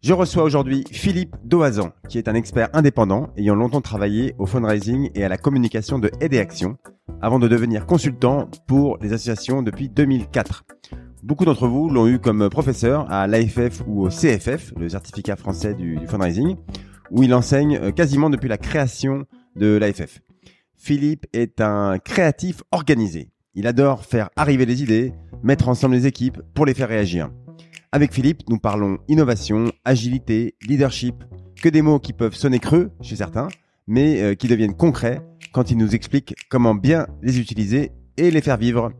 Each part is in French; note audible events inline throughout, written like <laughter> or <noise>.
Je reçois aujourd'hui Philippe Doazan, qui est un expert indépendant ayant longtemps travaillé au fundraising et à la communication de Aide et Action, avant de devenir consultant pour les associations depuis 2004. Beaucoup d'entre vous l'ont eu comme professeur à l'AFF ou au CFF, le certificat français du, du fundraising, où il enseigne quasiment depuis la création de l'AFF. Philippe est un créatif organisé. Il adore faire arriver les idées, mettre ensemble les équipes pour les faire réagir. Avec Philippe, nous parlons innovation, agilité, leadership, que des mots qui peuvent sonner creux chez certains, mais euh, qui deviennent concrets quand il nous explique comment bien les utiliser et les faire vivre.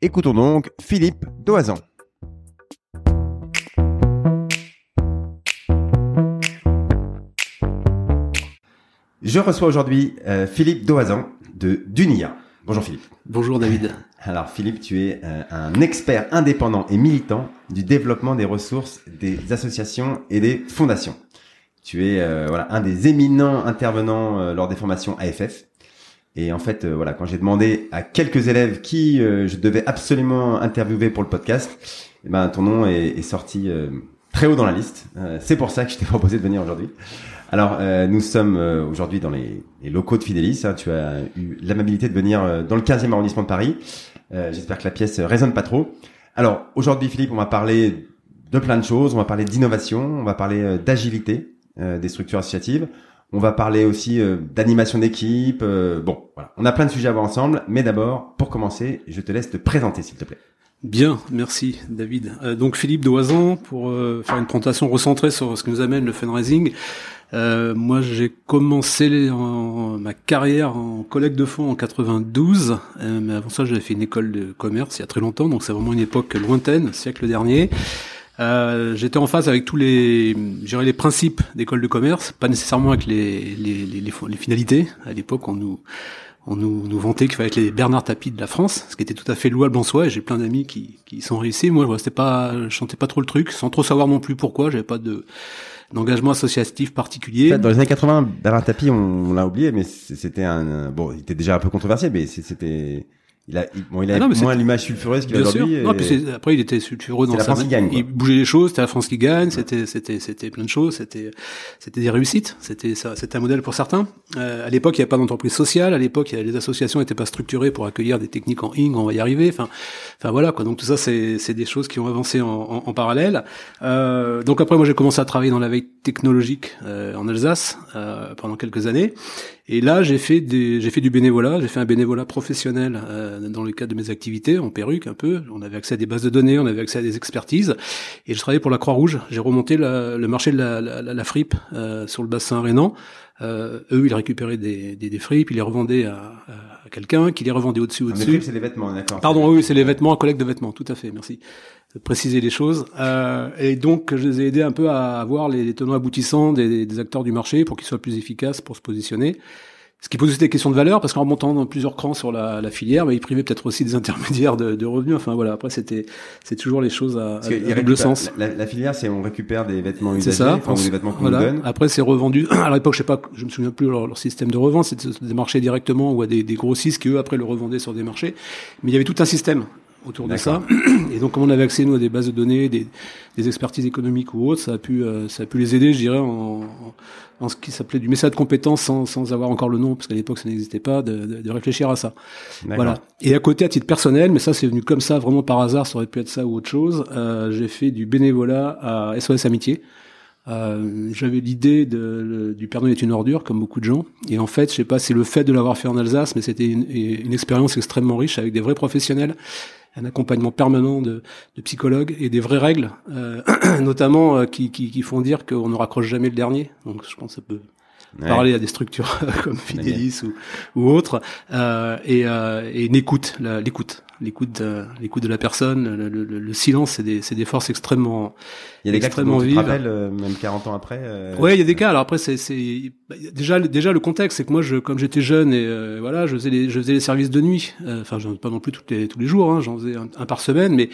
Écoutons donc Philippe Doazan. Je reçois aujourd'hui euh, Philippe Doazan de Dunia. Bonjour Philippe. Bonjour David. Alors Philippe, tu es euh, un expert indépendant et militant du développement des ressources des associations et des fondations. Tu es euh, voilà un des éminents intervenants euh, lors des formations AFF. Et en fait, euh, voilà, quand j'ai demandé à quelques élèves qui euh, je devais absolument interviewer pour le podcast, eh ben ton nom est, est sorti très haut dans la liste. C'est pour ça que je t'ai <laughs> proposé de venir aujourd'hui. Alors, euh, nous sommes euh, aujourd'hui dans les, les, locaux de Fidelis. Hein. tu as eu l'amabilité de venir euh, dans le 15e arrondissement de Paris. J'espère que la pièce résonne pas trop. Alors, aujourd'hui, Philippe, on va parler de plein de choses. On va parler d'innovation, on va parler d'agilité des structures associatives. On va parler aussi d'animation d'équipe. bon, voilà. On a plein de sujets à voir ensemble. Mais d'abord, pour commencer, je te laisse te présenter, s'il te plaît. Bien, merci David. Euh, donc Philippe Doisan pour euh, faire une présentation recentrée sur ce que nous amène le fundraising. Euh, moi, j'ai commencé en, ma carrière en collègue de fonds en 92, euh, mais avant ça, j'avais fait une école de commerce il y a très longtemps, donc c'est vraiment une époque lointaine, siècle dernier. Euh, J'étais en phase avec tous les, les principes d'école de commerce, pas nécessairement avec les, les, les, les finalités. À l'époque, on nous on nous, nous vantait qu'il fallait être les Bernard Tapie de la France, ce qui était tout à fait louable en soi. Et j'ai plein d'amis qui, qui sont réussis. Moi, je pas, je chantais pas trop le truc, sans trop savoir non plus pourquoi. J'avais pas de d'engagement associatif particulier. Dans les années 80, Bernard Tapie, on, on l'a oublié, mais c'était un bon, il était déjà un peu controversé, mais c'était il a, il, bon, il a ah non, moins l'image sulfureuse qu'il a aujourd'hui. Puis après, il était sulfureux dans sa France qui gagne, Il bougeait les choses, c'était la France qui gagne, c'était, c'était, c'était plein de choses, c'était, c'était des réussites, c'était ça, c'était un modèle pour certains. Euh, à l'époque, il n'y avait pas d'entreprise sociale, à l'époque, les associations n'étaient pas structurées pour accueillir des techniques en ing, on va y arriver. Enfin, enfin voilà, quoi. Donc tout ça, c'est, c'est des choses qui ont avancé en, en, en parallèle. Euh, donc après, moi, j'ai commencé à travailler dans la veille technologique euh, en Alsace euh, pendant quelques années. Et là, j'ai fait des, j'ai fait du bénévolat, j'ai fait un bénévolat professionnel euh, dans le cadre de mes activités, en perruque un peu. On avait accès à des bases de données, on avait accès à des expertises. Et je travaillais pour la Croix-Rouge. J'ai remonté la, le marché de la, la, la fripe euh, sur le bassin rhénan. Euh, eux, ils récupéraient des, des, des, fripes, ils les revendaient à, à quelqu'un, qui les revendait au-dessus, au-dessus. c'est les vêtements, d'accord. Pardon, oui, c'est les vêtements, un collègue de vêtements, tout à fait, merci de préciser les choses. Euh, et donc, je les ai aidés un peu à avoir les, les tenants aboutissants des, des acteurs du marché pour qu'ils soient plus efficaces pour se positionner. Ce qui pose aussi des questions de valeur, parce qu'en remontant dans plusieurs crans sur la, la filière, bah, ils privaient peut-être aussi des <laughs> intermédiaires de, de, revenus. Enfin voilà, après c'était c'est toujours les choses à, à double sens. La, la filière, c'est on récupère des vêtements usagés, ça, enfin, ou des vêtements qu'on voilà. donne. Après c'est revendu. <clears throat> À l'époque, je sais pas, je me souviens plus leur, leur système de revente, c'était des marchés directement ou à des, des grossistes qui eux après le revendaient sur des marchés. Mais il y avait tout un système autour de ça. <clears throat> Et donc, comme on avait accès nous à des bases de données, des, des expertises économiques ou autres, ça a pu, euh, ça a pu les aider, je dirais, en, en ce qui s'appelait du message de compétences sans, sans avoir encore le nom, parce qu'à l'époque ça n'existait pas, de, de, de, réfléchir à ça. Voilà. Et à côté, à titre personnel, mais ça c'est venu comme ça, vraiment par hasard, ça aurait pu être ça ou autre chose. Euh, j'ai fait du bénévolat à SOS Amitié. Euh, j'avais l'idée du Père Noël est une ordure, comme beaucoup de gens. Et en fait, je sais pas, c'est le fait de l'avoir fait en Alsace, mais c'était une, une expérience extrêmement riche avec des vrais professionnels un accompagnement permanent de, de, psychologues et des vraies règles, euh, <clears throat> notamment euh, qui, qui, qui, font dire qu'on ne raccroche jamais le dernier. Donc je pense que ça peut parler à des structures <laughs> comme Fidelis ou, ou autres, euh, et, euh, et une écoute, l'écoute, l'écoute, de, l'écoute de la personne, le, le, le silence, c'est des, c'est des forces extrêmement. Il y a des extrêmement cas qui rappellent, euh, même 40 ans après. Euh, ouais, il y a des cas. Alors après, c'est, c'est déjà, déjà le contexte, c'est que moi, je, comme j'étais jeune et euh, voilà, je faisais les, je faisais les services de nuit. Enfin, j'en pas non plus toutes les, tous les jours, hein, j'en faisais un, un, par semaine, mais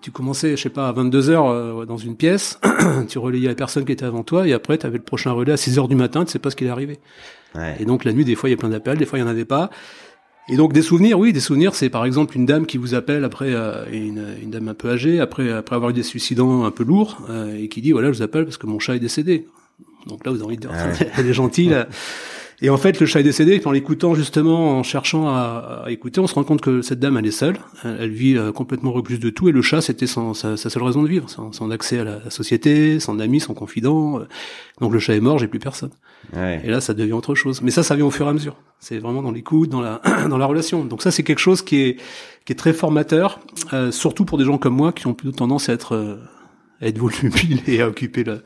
tu commençais, je sais pas, à 22 heures dans une pièce, <clears throat> tu relayais la personne qui était avant toi, et après, tu avais le prochain relais à 6 heures du matin, tu sais pas ce qui est arrivé. Ouais. Et donc la nuit, des fois, il y a plein d'appels, des fois, il y en avait pas. Et donc des souvenirs, oui, des souvenirs, c'est par exemple une dame qui vous appelle après, euh, une, une, dame un peu âgée, après après avoir eu des suicidants un peu lourds, euh, et qui dit voilà, je vous appelle parce que mon chat est décédé. Donc là, vous avez envie de dire, ah <laughs> elle est gentille. <laughs> Et en fait, le chat est décédé. En l'écoutant justement, en cherchant à, écouter, on se rend compte que cette dame, elle est seule. Elle, vit euh, complètement recluse de tout. Et le chat, c'était sa, sa, seule raison de vivre, son, son accès à la, société, son ami, son confident. Donc le chat est mort, j'ai plus personne. Ouais. Et là, ça devient autre chose. Mais ça, ça vient au fur et à mesure. C'est vraiment dans l'écoute, dans la <clears throat> dans la relation. Donc ça, c'est quelque chose qui est qui est très formateur, euh, surtout pour des gens comme moi qui ont plutôt tendance à être euh, à être volubiles et <laughs> à occuper le,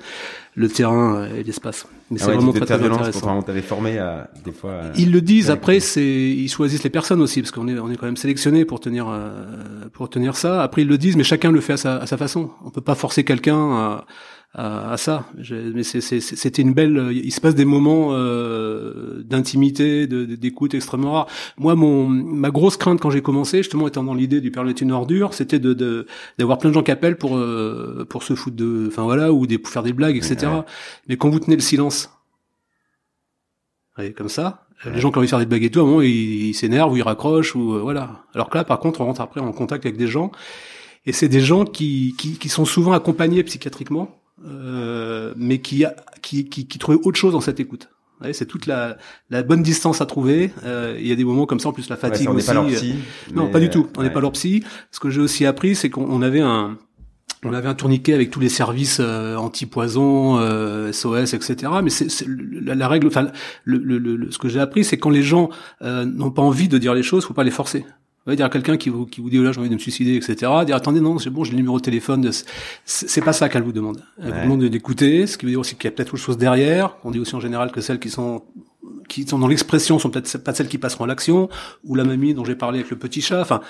le terrain et l'espace. Mais ah c'est vraiment très, très intéressant. on t'avait formé à des fois. ils le disent. Après, c'est ils choisissent les personnes aussi parce qu'on est on est quand même sélectionné pour tenir euh, pour tenir ça. Après, ils le disent, mais chacun le fait à sa, à sa façon. On peut pas forcer quelqu'un à à, ça. mais c'était une belle. Il se passe des moments euh, d'intimité, d'écoute extrêmement rares. Moi, mon ma grosse crainte quand j'ai commencé, justement, étant dans l'idée du est une ordure, c'était de d'avoir plein de gens qui appellent pour euh, pour se foutre de, enfin voilà, ou des, pour faire des blagues, etc. Mais quand vous tenez le silence, comme ça, les gens qui ont envie de faire des blagues et tout, à un moment, ils s'énervent ou ils raccrochent ou euh, voilà. Alors que là, par contre, on rentre après en contact avec des gens. Et c'est des gens qui, qui, qui, sont souvent accompagnés psychiatriquement, euh, mais qui, qui, qui, qui trouvaient autre chose dans cette écoute. Ouais, c'est toute la, la bonne distance à trouver. Euh, il y a des moments comme ça, en plus la fatigue on aussi. Pas leur psy, non, pas du tout. On n'est pas leur psy. Ce que j'ai aussi appris, c'est qu'on avait un, on avait un tourniquet avec tous les services euh, anti-poison, euh, SOS, etc. Mais c'est la, la, règle, enfin, le, le, le, ce que j'ai appris, c'est quand les gens euh, n'ont pas envie de dire les choses, faut pas les forcer va dire quelqu'un qui vous, qui vous dit, oh là, j'ai envie de me suicider, etc. Dire, attendez, non, c'est bon, j'ai le numéro de téléphone. C'est pas ça qu'elle vous demande. Elle vous demande d'écouter, ce qui veut dire aussi qu'il y a peut-être autre chose derrière. On dit aussi en général que celles qui sont qui sont dans l'expression sont peut-être pas celles qui passeront à l'action, ou la mamie dont j'ai parlé avec le petit chat. Enfin,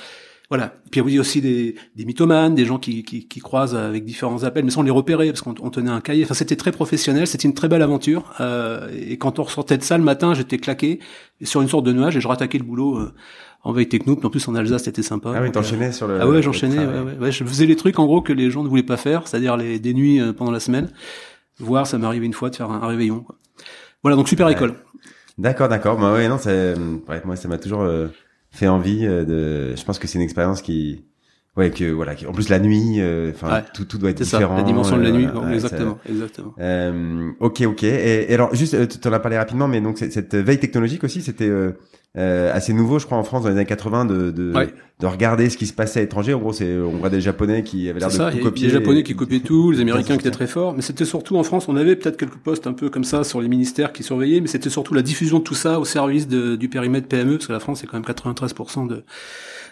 voilà. Puis il y a aussi des, des mythomanes, des gens qui, qui, qui, croisent avec différents appels, mais sans les repérer parce qu'on tenait un cahier. Enfin, c'était très professionnel, c'était une très belle aventure. Euh, et quand on ressortait de ça le matin, j'étais claqué sur une sorte de nuage et je rattaquais le boulot. Euh, en veille techno, puis en plus en Alsace c'était sympa. Ah oui, t'enchaînais sur le. Ah ouais, j'enchaînais. Ouais, ouais, ouais, je faisais les trucs en gros que les gens ne voulaient pas faire, c'est-à-dire les des nuits euh, pendant la semaine. Voir, ça m'est arrivé une fois de faire un, réveillon. Quoi. Voilà, donc super école. D'accord, d'accord. Bah ouais, non, c'est, bref, moi ça m'a toujours euh, fait envie euh, de. Je pense que c'est une expérience qui Ouais, que voilà. En plus la nuit, enfin tout, tout doit être différent. Ça, la dimension de la nuit, exactement, exactement. Euh, ok, ok. Et, et alors juste, tu en as parlé rapidement, mais donc cette veille technologique aussi, c'était euh, assez nouveau, je crois, en France dans les années 80 de de, de regarder ce qui se passait à l'étranger. En gros, c'est on voit des Japonais qui avaient l'air de ça, tout copier. Les Japonais qui copiaient <laughs> tout, les Américains qui étaient très forts, mais c'était surtout en France. On avait peut-être quelques postes un peu comme ça sur les ministères qui surveillaient, mais c'était surtout la diffusion de tout ça au service de, du périmètre PME, parce que la France c'est quand même 93% de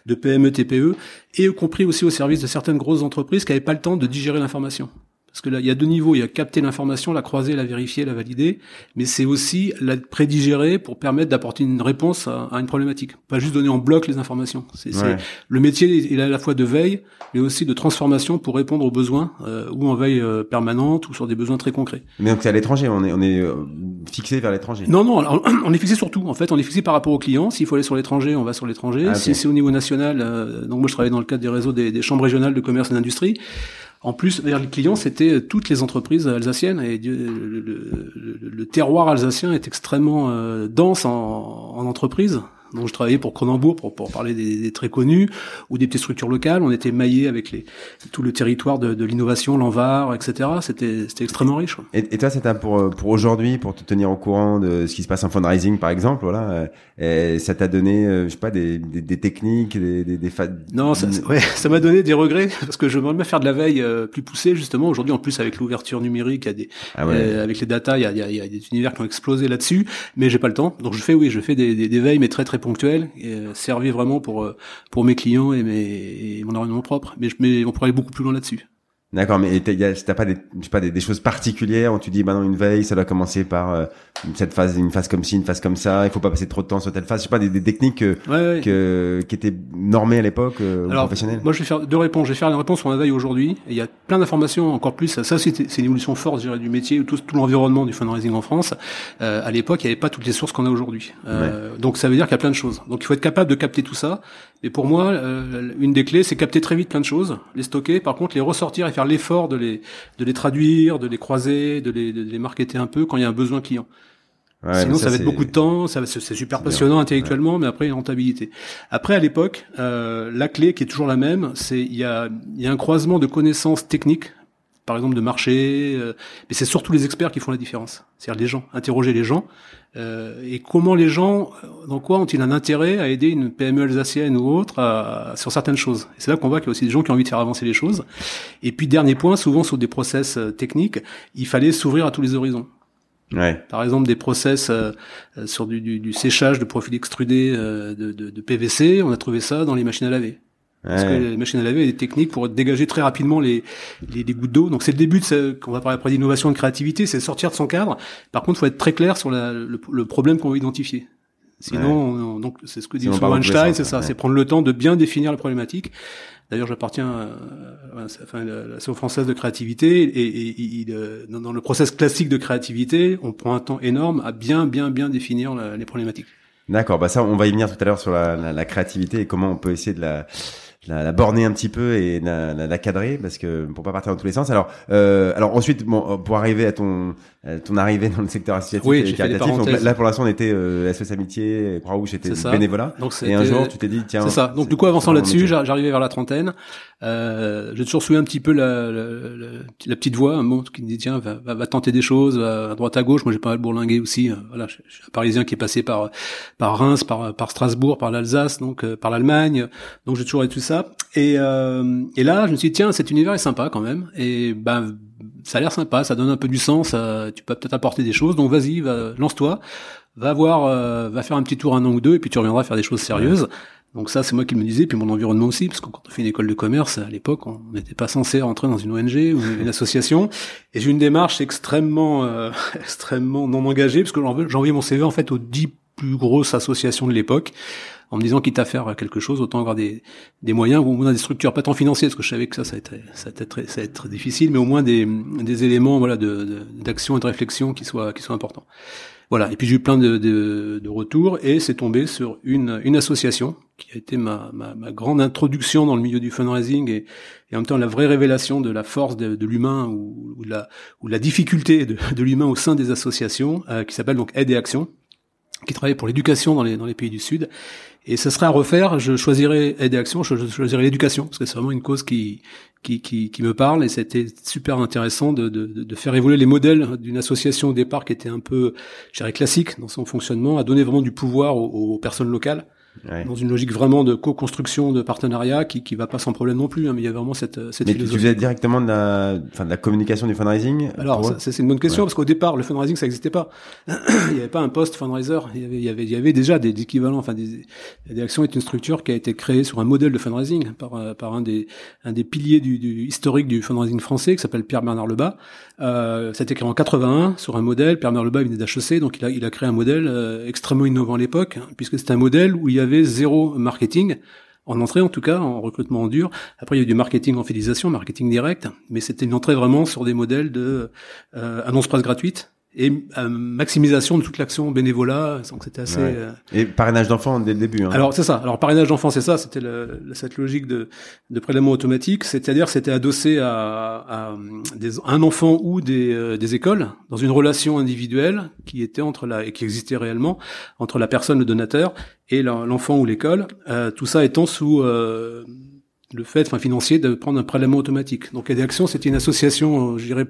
de PME TPE, et y compris aussi au service de certaines grosses entreprises qui n'avaient pas le temps de digérer l'information. Parce que là, il y a deux niveaux. Il y a capter l'information, la croiser, la vérifier, la valider. Mais c'est aussi la prédigérer pour permettre d'apporter une réponse à, une problématique. Pas juste donner en bloc les informations. C'est, le métier il est à la fois de veille, mais aussi de transformation pour répondre aux besoins, euh, ou en veille euh, permanente, ou sur des besoins très concrets. Mais donc c'est à l'étranger, on est, on est euh, fixé vers l'étranger. Non, non, <clears throat> on est fixé sur tout. En fait, on est fixé par rapport aux clients. S'il faut aller sur l'étranger, on va sur l'étranger. Ah, si c'est au niveau national, donc moi je travaille dans le cadre des réseaux des, des chambres régionales de commerce et d'industrie. En plus, vers les clients, c'était toutes les entreprises alsaciennes et le, terroir alsacien est extrêmement euh, dense en, en entreprises. Donc je travaillais pour Cronenbourg pour, pour parler des, des, très connus ou des petites structures locales. On était maillé avec les, tout le territoire de, de l'innovation, l'Anvar, etc. C'était extrêmement riche. Et, et, toi, c'était pour pour aujourd'hui, pour te tenir au courant de ce qui se passe en fundraising, par exemple, voilà. Euh, et ça t'a donné, euh, je sais pas, des, des, des techniques, des des, des Non, ça, ouais, ça m'a donné des regrets parce que je voudrais faire de la veille euh, plus poussée justement. Aujourd'hui, en plus avec l'ouverture numérique, il y a des ah avec les data, il y a, il y a, des univers qui ont explosé là-dessus. Mais j'ai pas le temps, donc je fais oui, je fais des, des, des veilles, mais très très ponctuel euh, vraiment pour euh, pour mes clients et, mes, mon environnement propre. Mais, mais on pourrait aller beaucoup plus loin là-dessus. D'accord, mais t'as pas des, je sais pas des, des, choses particulières où tu dis, bah non, une veille, ça doit commencer par euh, cette phase, une phase comme ci, une phase comme ça. Il faut pas passer trop de temps sur telle phase. Je sais pas des, des techniques que, que, qui étaient normées à l'époque euh, professionnelles. Moi, je vais faire deux réponses. Je vais faire une réponse sur la veille aujourd'hui. Il y a plein d'informations encore plus. Ça, c'est une évolution forte, je dirais, du métier, tout, tout l'environnement du fundraising en France. Euh, à l'époque, il n'y avait pas toutes les sources qu'on a aujourd'hui. Euh, Donc, ça veut dire qu'il y a plein de choses. Donc, il faut être capable de capter tout ça. Et pour moi, euh, une des clés, c'est capter très vite plein de choses, les stocker. Par contre, les ressortir et faire l'effort de les de les traduire, de les croiser, de les, de les marketer un peu quand il y a un besoin client. Ouais, Sinon, ça, va être beaucoup de temps, ça c'est super passionnant intellectuellement, mais après, il y a une rentabilité. Après, à l'époque, euh, la clé qui est toujours la même, c'est il y a, il y a un croisement de connaissances techniques, par exemple de marché, euh, mais c'est surtout les experts qui font la différence. C'est-à-dire les gens, interroger les gens, euh, et comment les gens, dans quoi ont-ils un intérêt à aider une PME alsacienne ou autre à, sur certaines choses. Et c'est là qu'on voit qu'il y a aussi des gens qui ont envie de faire avancer les choses. Et puis dernier point, souvent sur des process euh, techniques, il fallait s'ouvrir à tous les horizons. Ouais. Par exemple, des process euh, sur du, du, du, séchage de profils extrudés de, de, de, PVC, on a trouvé ça dans les machines à laver. Parce que les machines à laver ont des techniques pour dégager très rapidement les, les, les gouttes d'eau. Donc c'est le début de ce qu'on va parler après d'innovation et de créativité, c'est sortir de son cadre. Par contre, il faut être très clair sur la, le, problème qu'on veut identifier. Sinon, donc c'est ce que dit Einstein, c'est ça, c'est prendre le temps de bien définir la problématique. D'ailleurs, j'appartiens à, enfin, l'Association française de créativité et, et, euh, dans le process classique de créativité, on prend un temps énorme à bien, bien, bien définir les problématiques. D'accord, bah ça, on va y venir tout à l'heure sur la, la, la, créativité et comment on peut essayer de la la, la, borner un petit peu et la, la, la, cadrer parce que pour pas partir dans tous les sens. Alors, euh, alors ensuite, bon, pour arriver à ton ton arrivée dans le secteur associatif et caritatif, donc là, pour l'instant on était euh, SOS Amitié, Croix-Rouge, c'était bénévolat. Donc, et un jour tu t'es dit tiens. C'est ça. Donc du coup avançant là-dessus, j'arrivais vers la trentaine. Euh, j'ai toujours suivi un petit peu la, la, la, petite voix, un mot qui me dit tiens va, va, tenter des choses, va à droite à gauche. Moi j'ai pas mal bourlingué aussi. Euh, voilà, je, suis un Parisien qui est passé par par Reims, par par Strasbourg, par l'Alsace, donc euh, par l'Allemagne. Donc j'ai toujours été tout ça. Et euh, et là je me suis dit tiens cet univers est sympa quand même. Et ben ça a l'air sympa, ça donne un peu du sens, tu peux peut-être apporter des choses, donc vas-y, va, lance-toi, va voir, euh, va faire un petit tour un an ou deux, et puis tu reviendras faire des choses sérieuses. Donc ça, c'est moi qui me disais, puis mon environnement aussi, parce que quand on fait une école de commerce, à l'époque, on n'était pas censé rentrer dans une ONG ou une <laughs> association. Et j'ai une démarche extrêmement, euh, <laughs> extrêmement non engagée, parce que j'envoyais mon CV en fait aux dix plus grosses associations de l'époque en me disant quitte à faire quelque chose, autant avoir des, des moyens ou des structures, pas tant financières, parce que je savais que ça, ça allait être, ça allait ça être difficile, mais au moins des, des éléments voilà de d'action et de réflexion qui soient qui soient importants. Voilà. Et puis j'ai eu plein de, de, de retours et c'est tombé sur une, une association qui a été ma, ma, ma, grande introduction dans le milieu du fundraising et, et en même temps la vraie révélation de la force de, de l'humain ou, ou, de la, ou la difficulté de, de l'humain au sein des associations, euh, qui s'appelle donc Aide et Action qui travaille pour l'éducation dans les, dans les pays du Sud et ce serait à refaire, je choisirais Aide Action, je choisirais l'éducation, parce que c'est vraiment une cause qui, qui, qui, me parle, et c'était super intéressant de, de, de, faire évoluer les modèles d'une association au départ qui était un peu, je classique dans son fonctionnement, à donner vraiment du pouvoir aux personnes locales, dans une logique vraiment de co-construction, de partenariat qui qui va pas sans problème non plus. Hein, mais il y a vraiment cette cette mais tu faisais directement de la enfin de la communication du fundraising. Alors c'est une bonne question parce qu'au départ le fundraising ça n'existait pas. <clears throat> il n'y avait pas un poste fundraiser. Il y avait il y avait il y avait déjà des, équivalents. Enfin des, actions est une structure qui a été créée sur un modèle de fundraising par euh, par un des un des piliers du, du historique du fundraising français qui s'appelle Pierre Bernard Lebas. Euh, ça a été créé en 81 sur un modèle. Pierre Bernard Lebas venait d'HEC donc il a il a créé un modèle euh, extrêmement innovant à l'époque hein, puisque c'est un modèle où il y avait zéro marketing en entrée en tout cas, en recrutement en dur. Après, il y a eu du marketing en fidélisation, marketing direct, mais c'était une entrée vraiment sur des modèles de euh, annonce presse gratuite, et euh, maximisation de toute l'action bénévolat donc c'était assez euh, et parrainage d'enfants dès le début hein. alors c'est ça. Alors parrainage d'enfants c'est ça. C'était cette logique de, de prélèvement automatique. C'est-à-dire c'était adossé à, à des, un enfant ou des, euh, des écoles dans une relation individuelle qui était entre la et qui existait réellement entre la personne le donateur et l'enfant ou l'école. Tout ça étant sous le fait enfin financier de prendre un prélèvement automatique. Donc Aide Action c'était une association je dirais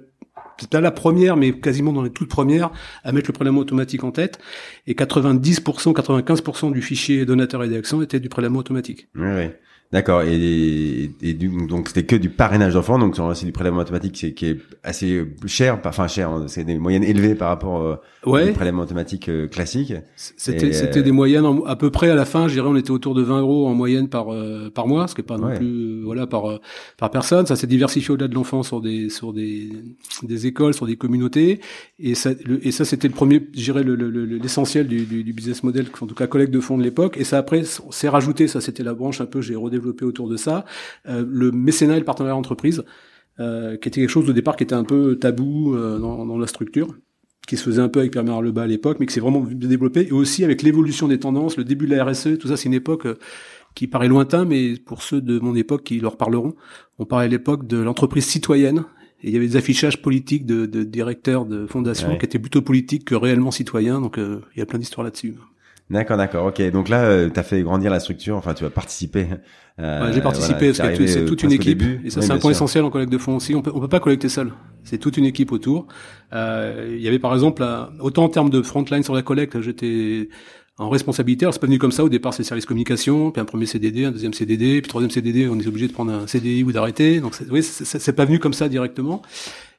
c'était la première, mais quasiment dans les toutes premières, à mettre le prélèvement automatique en tête. Et 90%, 95% du fichier donateur et d'action était du prélèvement automatique. Oui, oui. D'accord. Et, et, du, donc c'était que du parrainage d'enfants, donc c'est du prélèvement automatique c'est, qui est assez cher, enfin cher, hein, c'est des moyennes élevées par rapport euh, ouais. au prélèvement automatique euh, classique. C'était c'était des moyennes à peu près à la fin, je dirais on était autour de 20 euros en moyenne par euh, par mois, ce qui est pas non plus voilà par par personne. Ça s'est diversifié au-delà de l'enfant sur des sur des des écoles, sur des communautés, et ça et ça c'était le premier, je dirais l'essentiel le, du, du, business model, en tout cas collecte de fonds de l'époque. Et ça après s'est rajouté, ça c'était la branche un peu j'ai développé autour de ça, euh, le mécénat et le partenariat entreprise, euh, qui était quelque chose au départ qui était un peu tabou euh, dans, dans, la structure qui se faisait un peu avec Pierre Lebas à l'époque, mais qui s'est vraiment développé, et aussi avec l'évolution des tendances, le début de la RSE, tout ça, c'est une époque qui paraît lointain, mais pour ceux de mon époque qui leur parleront, on parlait à l'époque de l'entreprise citoyenne, et il y avait des affichages politiques de, de directeurs de fondations qui étaient plutôt politiques que réellement citoyens, donc il y a plein d'histoires là-dessus. D'accord, d'accord. Ok, donc là, euh, tu as fait grandir la structure. Enfin, tu as participé. Euh, j'ai participé parce que c'est toute une équipe. Et ça, c'est un point essentiel en collecte de fonds aussi. On peut, on peut pas collecter seul. C'est toute une équipe autour. Euh, il y avait par exemple, autant en termes de frontline sur la collecte, j'étais en responsabilité. Alors c'est pas venu comme ça. Au départ, c'est service communication, puis un premier CDD, un deuxième CDD, puis troisième CDD. On est obligé de prendre un CDI ou d'arrêter. Donc, oui, c'est pas venu comme ça directement.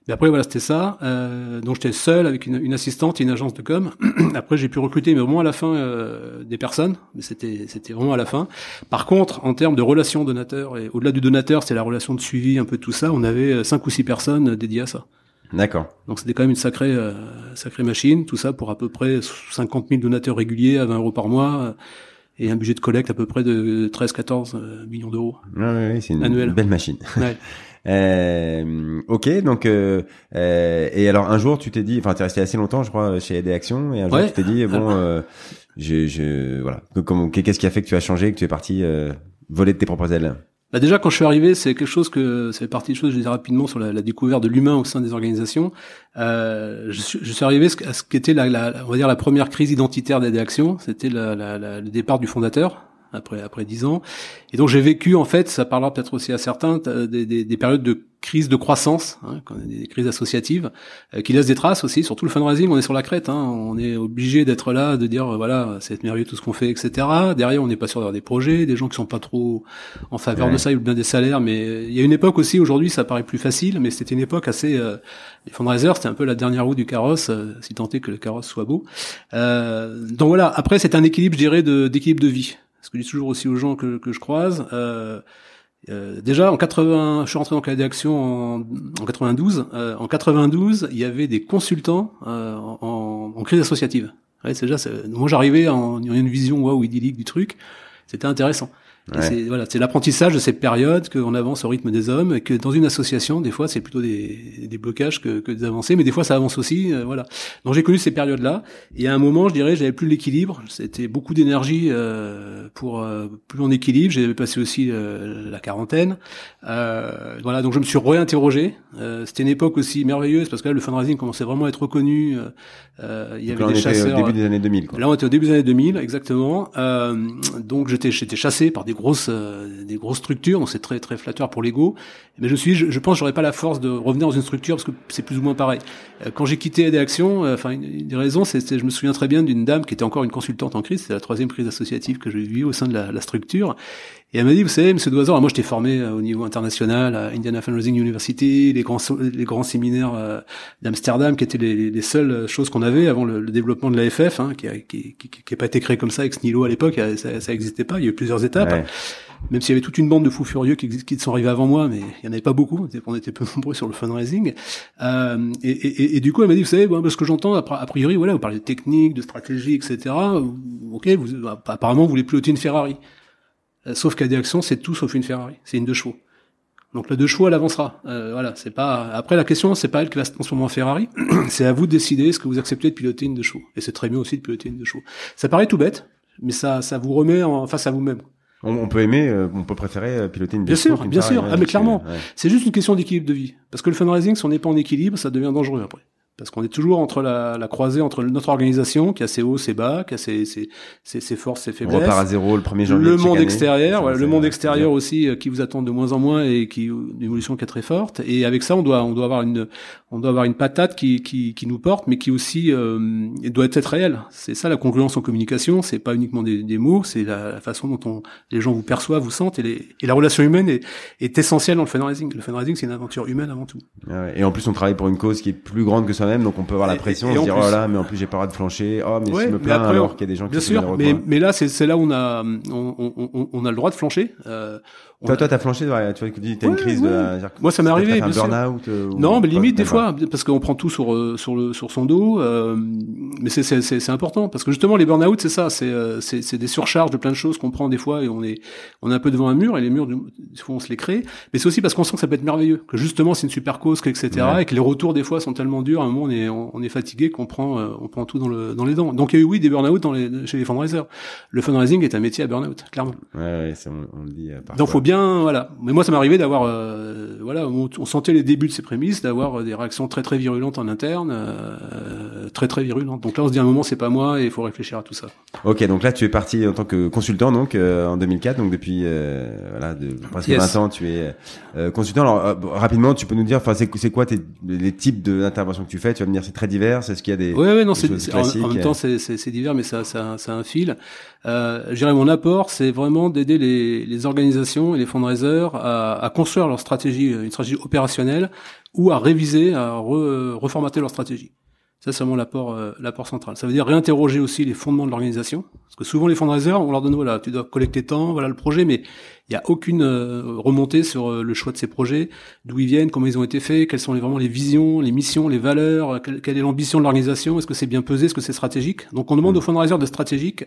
Mais après, voilà, c'était ça. Euh, donc, j'étais seul avec une, une, assistante et une agence de com. <clears throat> après, j'ai pu recruter, mais moins à la fin, euh, des personnes. Mais c'était, c'était vraiment à la fin. Par contre, en termes de relations donateurs, et au-delà du donateur, c'est la relation de suivi, un peu tout ça, on avait euh, cinq ou six personnes dédiées à ça. D'accord. Donc, c'était quand même une sacrée, euh, sacrée machine. Tout ça pour à peu près 50 000 donateurs réguliers à 20 euros par mois euh, et un budget de collecte à peu près de 13-14 euh, millions d'euros. Oui, oui, c'est une belle machine. <laughs> Euh, ok, donc euh, euh, et alors un jour tu t'es dit, enfin tu es resté assez longtemps, je crois, chez Aide Action, et un jour tu t'es dit bon, <laughs> euh, je, je voilà, qu'est-ce qui a fait que tu as changé, que tu es parti euh, voler de tes propres ailes? Bah déjà quand je suis arrivé, c'est quelque chose que ça fait partie des choses. Je disais rapidement sur la, la découverte de l'humain au sein des organisations. Euh, je, suis, je, suis, arrivé à ce qui était la, la, on va dire la première crise identitaire Action. C'était le départ du fondateur après après dix ans. Et donc j'ai vécu en fait, ça parlera peut-être aussi à certains, des, des, des, périodes de crise de croissance, hein, des crises associatives, euh, qui laissent des traces aussi. Surtout le fundraising, on est sur la crête, hein, on est obligé d'être là, de dire voilà c'est merveilleux tout ce qu'on fait, etc. Derrière on n'est pas sûr d'avoir des projets, des gens qui sont pas trop en faveur de ça, ils bien des salaires, mais il y a une époque aussi aujourd'hui ça paraît plus facile, mais c'était une époque assez euh, les fundraisers c'était un peu la dernière roue du carrosse, euh, si tant est que le carrosse soit beau. Euh, donc voilà, après c'est un équilibre, je dirais, d'équilibre de vie ce que je dis toujours aussi aux gens que, que je croise. Euh, euh, déjà en 80, je suis rentré dans le d'action en, en 92. Euh, en 92, il y avait des consultants euh, en, en, crise associative. Ouais, déjà, moi j'arrivais en, ayant une vision waouh idyllique du truc. C'était intéressant. C'est voilà, c'est l'apprentissage de cette période qu'on avance au rythme des hommes, et que dans une association, des fois, c'est plutôt des, des blocages que, que, des avancées, mais des fois, ça avance aussi. Euh, voilà. Donc j'ai connu ces périodes-là, et à un moment, je dirais, j'avais plus l'équilibre. C'était beaucoup d'énergie euh, pour euh, plus en équilibre. J'avais passé aussi euh, la quarantaine. voilà, donc je me suis réinterrogé. C'était une époque aussi merveilleuse parce que là, le fundraising commençait vraiment à être reconnu. il y avait des chasseurs. Au début des années 2000. Quoi. Là, on était au début des années 2000, exactement. donc j'étais j'étais chassé par des grosses euh, des grosses structures, c'est très très flatteur pour l'ego. Mais je suis, je, je pense, j'aurais pas la force de revenir dans une structure parce que c'est plus ou moins pareil. Euh, quand j'ai quitté des actions, euh, enfin une, des raisons, c'est je me souviens très bien d'une dame qui était encore une consultante en crise, c'est la troisième crise associative que j'ai vue au sein de la structure. Et elle m'a dit, vous savez, Monsieur Doisor, moi j'étais formé au niveau international à Indiana Fundraising University, les grands les grands séminaires d'Amsterdam, qui étaient les, les, seules choses qu'on avait avant le, développement de l'AFF, hein, qui, a, qui, qui, qui, a pas été créé comme ça avec Snilo à l'époque, ça, ça existait pas. Il y a eu plusieurs étapes même s'il y avait toute une bande de fous furieux qui, qui sont arrivés avant moi, mais il y en avait pas beaucoup, on était peu nombreux sur le fundraising. Euh, et, et, et, du coup, elle m'a dit, vous savez, bon, ce que j'entends, a priori, voilà, vous parlez de technique, de stratégie, etc. Ok, vous, apparemment, vous voulez piloter une Ferrari. Euh, sauf qu'à des actions, c'est tout sauf une Ferrari, c'est une deux chevaux. Donc la deux chevaux, elle avancera. Euh, voilà, c'est pas. Après, la question, c'est pas elle qui va se transformer en Ferrari. <clears throat> c'est à vous de décider ce que vous acceptez de piloter une deux chevaux. Et c'est très bien aussi de piloter une deux chevaux. Ça paraît tout bête, mais ça, ça vous remet en face à vous-même. On, peut aimer, euh, on peut préférer piloter une Bien sûr, bien sûr. ah, mais clairement, c'est juste une question d'équilibre de vie. Parce que le fundraising, si on n'est pas en équilibre, ça devient dangereux après. Parce qu'on est toujours entre la, la, croisée entre notre organisation qui a ses hauts, ses bas, qui a ses, ses, ses, ses forces, ses faiblesses. On repart à zéro le 1er janvier. Le monde extérieur, voilà, le monde extérieur aussi euh, qui vous attend de moins en moins et qui une évolution qui est très forte. Et avec ça, on doit on doit avoir une on doit avoir une patate qui qui, qui nous porte, mais qui aussi euh, doit être réelle. C'est ça la concluence en communication. C'est pas uniquement des, des mots, c'est la, façon dont on, les gens vous perçoivent, vous sentent. Et, les, et la relation humaine est, est essentielle dans le fundraising. Le fundraising, c'est une aventure humaine avant tout. Ah ouais. Et en plus, on travaille pour une cause qui est plus grande que soi-même, donc on peut avoir la pression, et, se dire oh là, mais en plus j'ai pas le droit de flancher. Oh mais je me plains alors qu'il y a des gens qui bien sûr, mais, mais là c'est là où on a on, on, on, a le droit de flancher. Euh, toi, toi, t'as flanché, tu vois, tu as une crise de Moi, ça m'est arrivé, bien sûr. Euh, non, mais limite, des fois, parce qu'on prend tout sur, euh, sur le, sur son dos, euh, mais c'est, c'est, c'est important, parce que justement, les burn-out, c'est ça, c'est, c'est, c'est des surcharges de plein de choses qu'on prend des fois et on est, on est un peu devant un mur et les murs, des fois, on se les crée. Mais c'est aussi parce qu'on sent que ça peut être merveilleux, que justement, c'est une super cause, etc., et que les retours, des fois, sont tellement durs, à un moment, on est, on, est fatigué qu'on prend, on prend tout dans le, dans les dents. Donc, il y a eu, oui, des burn-out dans les, chez les fundraisers. Le fundraising est un métier à burn-out, clairement. Ouais, ouais, on, on le dit, Donc, faut bien, voilà mais moi, ça m'arrivait d'avoir, euh, voilà, on, sentait les débuts de ces prémices, d'avoir des réactions très très virulentes en interne, euh, très très virulentes. Donc là, on se dit à un moment, c'est pas moi, et il faut réfléchir à tout ça. Ok, donc là, tu es parti en tant que consultant, donc euh, en 2004, donc depuis voilà, de presque 20 ans, tu es consultant. Alors rapidement, tu peux nous dire, enfin, c'est c'est quoi tes, les types d'interventions que tu fais? Tu vas me dire, c'est très divers. Est-ce qu'il y a des Oui, oui, non, c'est en, en, même temps, c'est divers, mais ça, ça, ça a un fil. Euh, je dirais mon apport, c'est vraiment d'aider les, les, organisations et les fundraisers à, à, construire leur stratégie, une stratégie opérationnelle, ou à réviser, à reformater leur stratégie. Ça, c'est vraiment l'apport, euh, l'apport central. Ça veut dire réinterroger aussi les fondements de l'organisation. Parce que souvent, les fundraisers, on leur donne, voilà, tu dois collecter tant, voilà le projet, mais il n'y a aucune euh, remontée sur euh, le choix de ces projets, d'où ils viennent, comment ils ont été faits, quelles sont les, vraiment les visions, les missions, les valeurs, quelle, quelle est l'ambition de l'organisation, est-ce que c'est bien pesé, est-ce que c'est stratégique? Donc, on demande mmh. aux fundraisers de stratégique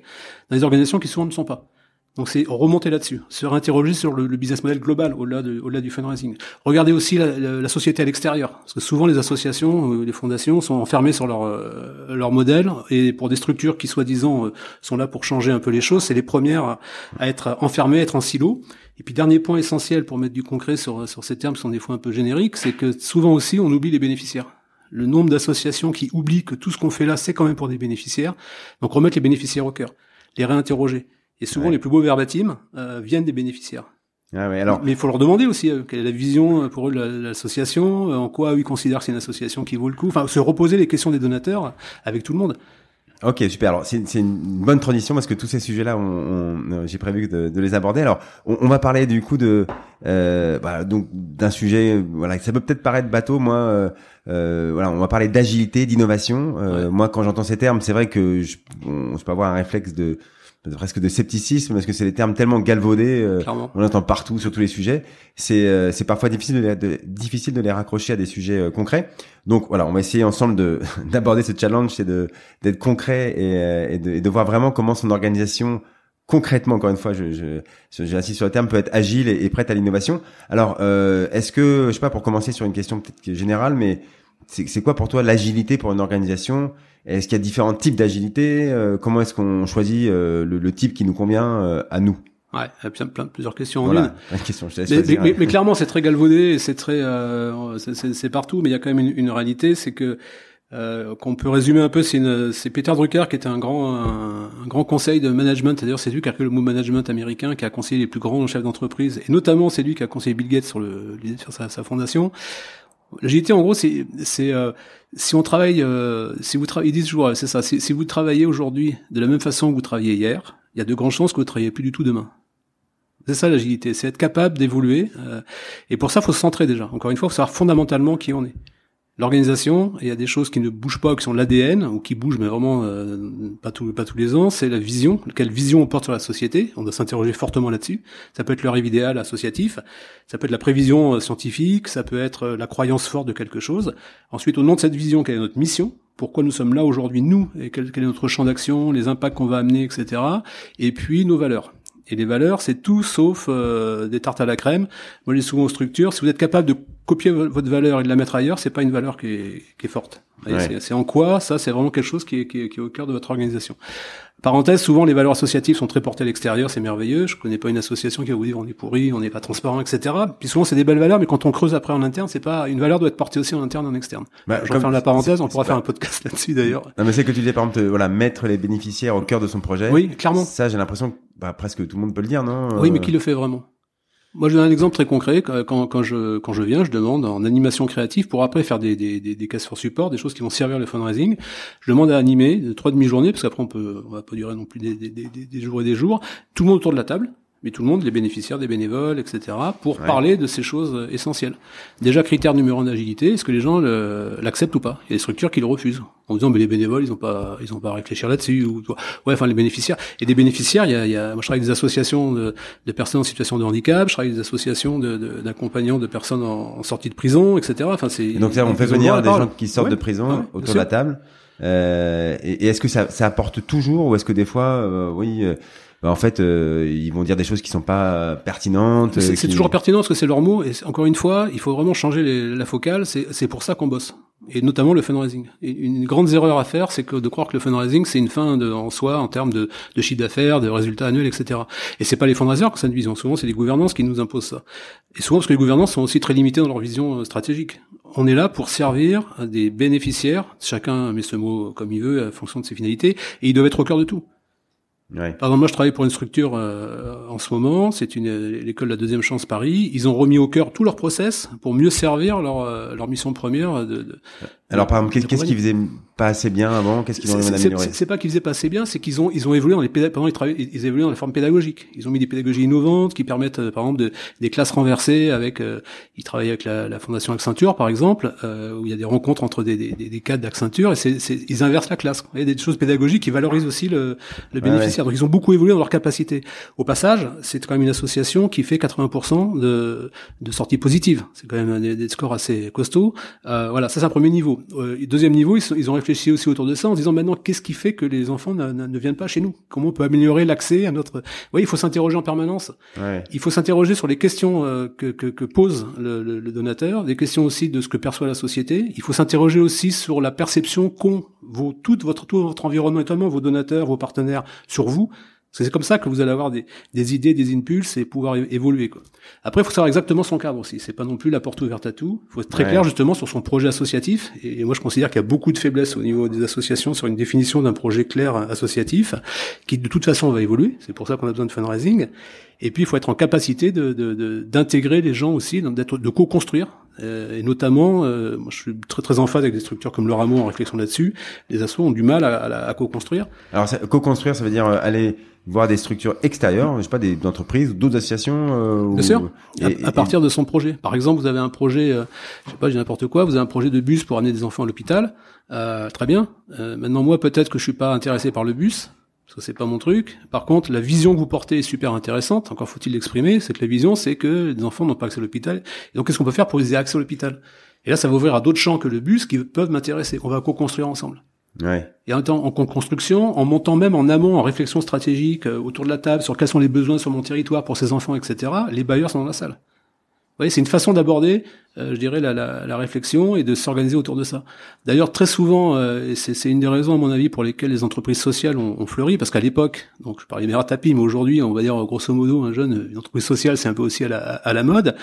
dans des organisations qui souvent ne sont pas. Donc c'est remonter là-dessus, se réinterroger sur le, business model global au-delà au-delà du fundraising. Regardez aussi la, la, société à l'extérieur, parce que souvent les associations, euh, les fondations sont enfermées sur leur euh, leur modèle et pour des structures qui soi-disant euh, sont là pour changer un peu les choses, c'est les premières à, être enfermées, à être en silo. Et puis dernier point essentiel pour mettre du concret sur sur ces termes qui sont des fois un peu génériques, c'est que souvent aussi on oublie les bénéficiaires le nombre d'associations qui oublient que tout ce qu'on fait là, c'est quand même pour des bénéficiaires. Donc remettre les bénéficiaires au cœur, les réinterroger. Et souvent, les plus beaux verbatims euh, viennent des bénéficiaires. Ah ouais, alors... Mais il faut leur demander aussi euh, quelle est la vision euh, pour eux de l'association, en quoi ils considèrent que c'est une association qui vaut le coup. Enfin, se reposer les questions des donateurs avec tout le monde. Ok, super. Alors, c'est une bonne transition parce que tous ces sujets-là, on, on, j'ai prévu de, de, les aborder. Alors, on, on, va parler du coup de, euh, bah, donc d'un sujet, voilà, ça peut peut-être paraître bateau. Moi, euh, voilà, on va parler d'agilité, d'innovation. Euh, Moi, quand j'entends ces termes, c'est vrai que je, on, je peux avoir un réflexe de presque de scepticisme parce que c'est des termes tellement galvaudés euh, on entend partout sur tous les sujets. C'est euh, c'est parfois difficile de, de, difficile de les raccrocher à des sujets euh, concrets. Donc voilà on va essayer ensemble de <laughs> d'aborder ce challenge c'est de d'être concret et, et, de, et, de, voir vraiment comment son organisation concrètement encore une fois je je j'insiste sur le terme peut être agile et, prête à l'innovation. Alors est-ce que je sais pas pour commencer sur une question peut-être générale mais c'est quoi pour toi l'agilité pour une organisation? Est-ce qu'il y a différents types d'agilité? Euh, Comment est-ce qu'on choisit euh, le, type qui nous convient euh, à nous? Ouais, a plein, plusieurs questions en une. Question, je mais, mais, mais, clairement, c'est très galvaudé, c'est très, c'est partout, mais il y a quand même une, une réalité, c'est que qu'on peut résumer un peu, c'est Peter Drucker qui était un grand, un, grand conseil de management. D'ailleurs, c'est lui qui a créé le mot management américain, qui a conseillé les plus grands chefs d'entreprise, et notamment c'est lui qui a conseillé Bill Gates sur le, sur sa, sa fondation. L'agilité, en gros, c'est, euh, si on travaille, euh, si vous travaillez, ils disent toujours, c'est ça, si, vous travaillez aujourd'hui de la même façon que vous travailliez hier, il y a de grandes chances que vous ne travaillez plus du tout demain. C'est ça l'agilité, c'est être capable d'évoluer. Euh, et pour ça, il faut se centrer déjà. Encore une fois, il faut savoir fondamentalement qui on est l'organisation, il y a des choses qui ne bougent pas, qui sont l'ADN, ou qui bougent, mais vraiment euh, pas, tout, pas tous les ans, c'est la vision, quelle vision on porte sur la société, on doit s'interroger fortement là-dessus. Ça peut être le rêve idéal associatif, ça peut être la prévision euh, scientifique, ça peut être euh, la croyance forte de quelque chose. Ensuite, au nom de cette vision, quelle est notre mission? Pourquoi nous sommes là aujourd'hui, nous, et quel, quel est notre champ d'action, les impacts qu'on va amener, etc. Et puis nos valeurs. Et les valeurs, c'est tout sauf des tartes à la crème. Moi, dis souvent aux structures, si vous êtes capable de copier votre valeur et de la mettre ailleurs, c'est pas une valeur qui est, qui est forte. C'est en quoi ça, c'est vraiment quelque chose qui est, qui, est, qui est, au cœur de votre organisation. Parenthèse, souvent les valeurs associatives sont très portées à l'extérieur, c'est merveilleux. Je connais pas une association qui va vous dire on est pourri, on n'est pas transparent, etc. Puis souvent c'est des belles valeurs, mais quand on creuse après en interne, c'est pas une valeur doit être portée aussi en interne et en externe. Bah, je referme la parenthèse, on pourra faire un podcast là-dessus d'ailleurs. Non mais c'est que tu disais par exemple, voilà, mettre les bénéficiaires au cœur de son projet. Oui, clairement. Ça, j'ai l'impression que bah, presque tout le monde peut le dire, non? Oui, mais qui le fait vraiment? Moi, je donne un exemple très concret. Quand, quand, je, quand je viens, je demande en animation créative pour après faire des, des, des, cases for support, des choses qui vont servir le fundraising. Je demande à animer trois demi-journées, parce qu'après on peut, on va pas durer non plus des, des, des, des jours et des jours. Tout le monde autour de la table, mais tout le monde, les bénéficiaires, des bénévoles, etc., pour parler de ces choses essentielles. Déjà, critère numéro un d'agilité, est-ce que les gens l'acceptent ou pas? Il y a des structures qui le refusent, en disant, mais les bénévoles, ils ont pas, ils ont pas à réfléchir là-dessus, ou ouais, enfin les bénéficiaires. Et des bénéficiaires, il y a, il y a moi je travaille avec des associations de, de, personnes en situation de handicap, je travaille avec des associations d'accompagnants de, de, personnes en, sortie de prison, etc. Enfin, c'est. Donc ça, on fait venir des gens qui sortent de prison autour de la table. Euh, et, est-ce que ça, ça apporte toujours, ou est-ce que des fois, euh, oui. Euh, bah, en fait, euh, ils vont dire des choses qui sont pas pertinentes. C'est toujours pertinent parce que c'est leur mot. Et encore une fois, il faut vraiment changer les, la focale. C'est pour ça qu'on bosse. Et notamment le fundraising. Et une grande erreur à faire, c'est que de croire que le fundraising c'est une fin de, en soi en termes de, de chiffre d'affaires, de résultats annuels, etc. Et c'est pas les fundraisers qui ont cette vision. Souvent, c'est les gouvernances qui nous imposent ça. Et souvent parce que les gouvernances sont aussi très limitées dans leur vision euh, stratégique. On est là pour servir des bénéficiaires. Chacun met ce mot comme il veut, en fonction de ses finalités, et ils doivent être au cœur de tout. Par exemple, moi, je travaille pour une structure euh, en ce moment. C'est une l'école de la deuxième chance Paris. Ils ont remis au cœur tout leur process pour mieux servir leur euh, leur mission première. De, de Alors, par exemple, qu'est-ce qu'ils faisaient pas assez bien avant? Qu'est-ce qu'ils ont amélioré? C'est pas qu'ils faisaient pas assez bien, c'est qu'ils ont ils ont évolué dans les pendant ils évoluaient dans la forme pédagogique. Ils ont mis des pédagogies innovantes qui permettent, euh, par exemple, de, des classes renversées avec. ils travaillaient avec la, la fondation Accenture, par exemple, où il y a des rencontres entre des, des, des cadres d'Accenture et c'est ils inversent la classe. Il y a des choses pédagogiques qui valorisent aussi le, le bénéficiaire. Donc ils ont beaucoup évolué dans leur capacité. Au passage, c'est quand même une association qui fait 80% de, de sorties positives. C'est quand même des, des, scores assez costauds. Euh, voilà, ça c'est un premier niveau. Euh, deuxième niveau, ils, ils, ont réfléchi aussi autour de ça en disant maintenant qu'est-ce qui fait que les enfants ne viennent pas chez nous? Comment on peut améliorer l'accès à notre Oui, il faut s'interroger en permanence. Ouais. Il faut s'interroger sur les questions euh, que, que, que, pose le, le, le, donateur, des questions aussi de ce que perçoit la société. Il faut s'interroger aussi sur la perception qu'ont vos, tout votre, tout votre environnement, notamment vos donateurs, vos partenaires, sur vous. Parce que c'est comme ça que vous allez avoir des, des, idées, des impulses et pouvoir évoluer. Quoi. Après, il faut savoir exactement son cadre aussi. C'est pas non plus la porte ouverte à tout. Il faut être très clair justement sur son projet associatif. Et, moi, je considère qu'il y a beaucoup de faiblesses au niveau des associations sur une définition d'un projet clair associatif, qui de toute façon va évoluer. C'est pour ça qu'on a besoin de fundraising. Et puis, il faut être en capacité de d'intégrer les gens aussi, d'être de co-construire. Euh, et notamment, euh, moi, je suis très très en phase avec des structures comme le Rameau en réflexion là-dessus. Les assos ont du mal à, à, à co-construire. Alors, co-construire, ça veut dire euh, aller voir des structures extérieures, je sais pas, des entreprises ou d'autres associations. Euh, Bien sûr. à, partir de son projet. Par exemple, vous avez un projet, euh, je sais pas, j'ai n'importe quoi, vous avez un projet de bus pour amener des enfants à l'hôpital. Euh, très bien. Euh, maintenant, moi, peut-être que je suis pas intéressé par le bus parce que c'est pas mon truc. Par contre, la vision que vous portez est super intéressante. Encore faut-il l'exprimer. C'est que la vision, c'est que les enfants n'ont pas accès à l'hôpital. Et donc, qu'est-ce qu'on peut faire pour les accès à l'hôpital? Et là, ça va ouvrir à d'autres champs que le bus qui peuvent m'intéresser. On va co-construire ensemble. Ouais. Et en, en construction, en montant même en amont, en réflexion stratégique euh, autour de la table sur quels sont les besoins sur mon territoire pour ces enfants, etc. Les bailleurs sont dans la salle. C'est une façon d'aborder, euh, je dirais, la, réflexion et de s'organiser autour de ça. D'ailleurs, très souvent, euh, c'est une des raisons, à mon avis, pour lesquelles les entreprises sociales ont, fleuri, parce qu'à l'époque, donc je parlais des tapis, mais aujourd'hui, on va dire grosso modo, un jeune, une entreprise sociale, c'est un peu aussi à la, mode.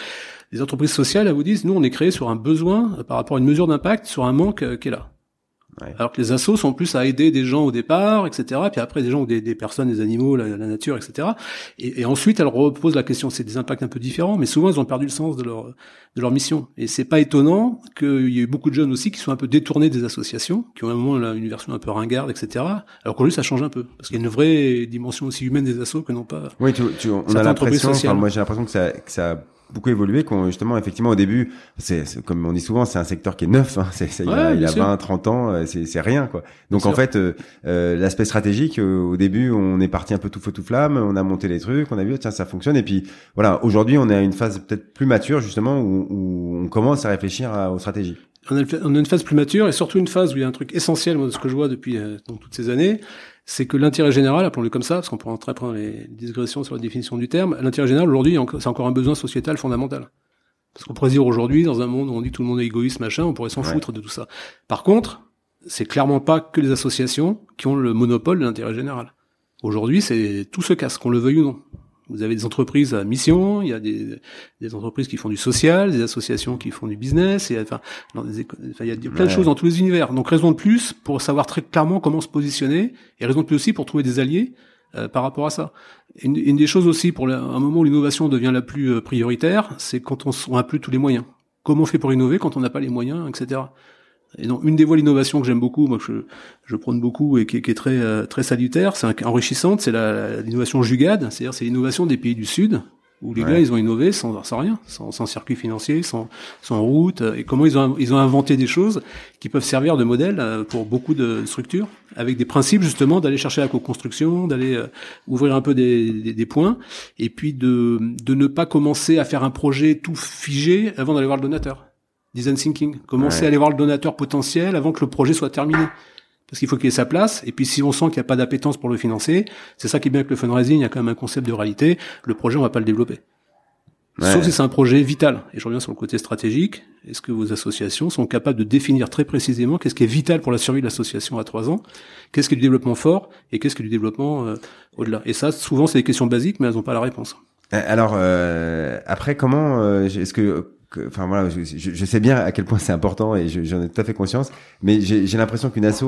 Les entreprises sociales, elles vous disent, nous, on est créé sur un besoin par rapport à une mesure d'impact, sur un manque qui est là. Alors que les assos sont plus à aider des gens au départ, etc. Puis après des gens ou des, des personnes, des animaux, la, la nature, etc. Et, et, ensuite, elles reposent la question. C'est des impacts un peu différents, mais souvent ils ont perdu le sens de leur de leur mission. Et c'est pas étonnant qu'il y ait eu beaucoup de jeunes aussi qui sont un peu détournés des associations, qui ont à un moment là, une version un peu ringarde, etc. Alors qu'aujourd'hui ça change un peu, parce qu'il y a une vraie dimension aussi humaine des assos que non pas. Oui, tu, tu on a l'impression. Enfin, moi j'ai l'impression que ça que ça beaucoup évolué qu'on justement effectivement au début c'est comme on dit souvent c'est un secteur qui est neuf hein, c'est il, a, il a 20 30 ans euh, c'est rien quoi. Donc en fait euh, euh, l'aspect stratégique au début on est parti un peu tout feu tout flamme on a monté les trucs on a vu tiens ça fonctionne. Et puis voilà aujourd'hui on est à une phase peut-être plus mature justement où, où, on commence à réfléchir à, aux stratégies. On a, une phase plus mature et surtout une phase où il y a un truc essentiel moi de ce que je vois depuis donc, toutes ces années c'est que l'intérêt général, appelons-le comme ça, parce qu'on pourra dans les digressions sur la définition du terme, l'intérêt général aujourd'hui, c'est encore un besoin sociétal fondamental. Parce qu'on pourrait dire aujourd'hui, dans un monde où on dit tout le monde est égoïste, machin, on pourrait s'en foutre de tout ça. Par contre, c'est clairement pas que les associations qui ont le monopole de l'intérêt général. Aujourd'hui, c'est tout se casse, qu'on le veuille ou non. Vous avez des entreprises à mission, il y a des, des, entreprises qui font du social, des associations qui font du business, et enfin, des, enfin il y a plein de choses dans tous les univers. Donc raison de plus pour savoir très clairement comment se positionner, et raison de plus aussi pour trouver des alliés euh, par rapport à ça. Une, une, des choses aussi pour un moment où l'innovation devient la plus euh, prioritaire, c'est quand on n'a plus tous les moyens. Comment on fait pour innover quand on n'a pas les moyens, etc. Et donc, une des voies d'innovation que j'aime beaucoup, moi que je, je prône beaucoup et qui, qui est très euh, très salutaire, c'est enrichissante, c'est l'innovation jugade, c'est-à-dire c'est l'innovation des pays du Sud où les gars ils ont innové sans, sans rien, sans, sans circuit financier, sans, sans route, et comment ils ont ils ont inventé des choses qui peuvent servir de modèle euh, pour beaucoup de structures, avec des principes justement d'aller chercher la co-construction, d'aller euh, ouvrir un peu des, des, des, points, et puis de de ne pas commencer à faire un projet tout figé avant d'aller voir le donateur design thinking. Commencer à aller voir le donateur potentiel avant que le projet soit terminé? Parce qu'il faut qu'il ait sa place. Et puis si on sent qu'il n'y a pas d'appétence pour le financer, c'est ça qui est bien avec le fundraising, il y a quand même un concept de réalité. Le projet, on va pas le développer. Sauf si c'est un projet vital. Et je reviens sur le côté stratégique. Est-ce que vos associations sont capables de définir très précisément qu'est-ce qui est vital pour la survie de l'association à trois ans, qu'est-ce qui est du développement fort et qu'est-ce qui est du développement euh, au-delà? Et ça, souvent, c'est des questions basiques, mais elles n'ont pas la réponse. Euh, alors euh, après, comment euh, est-ce que enfin voilà, je, sais bien à quel point c'est important et j'en ai tout à fait conscience. Mais j'ai l'impression qu'une asso,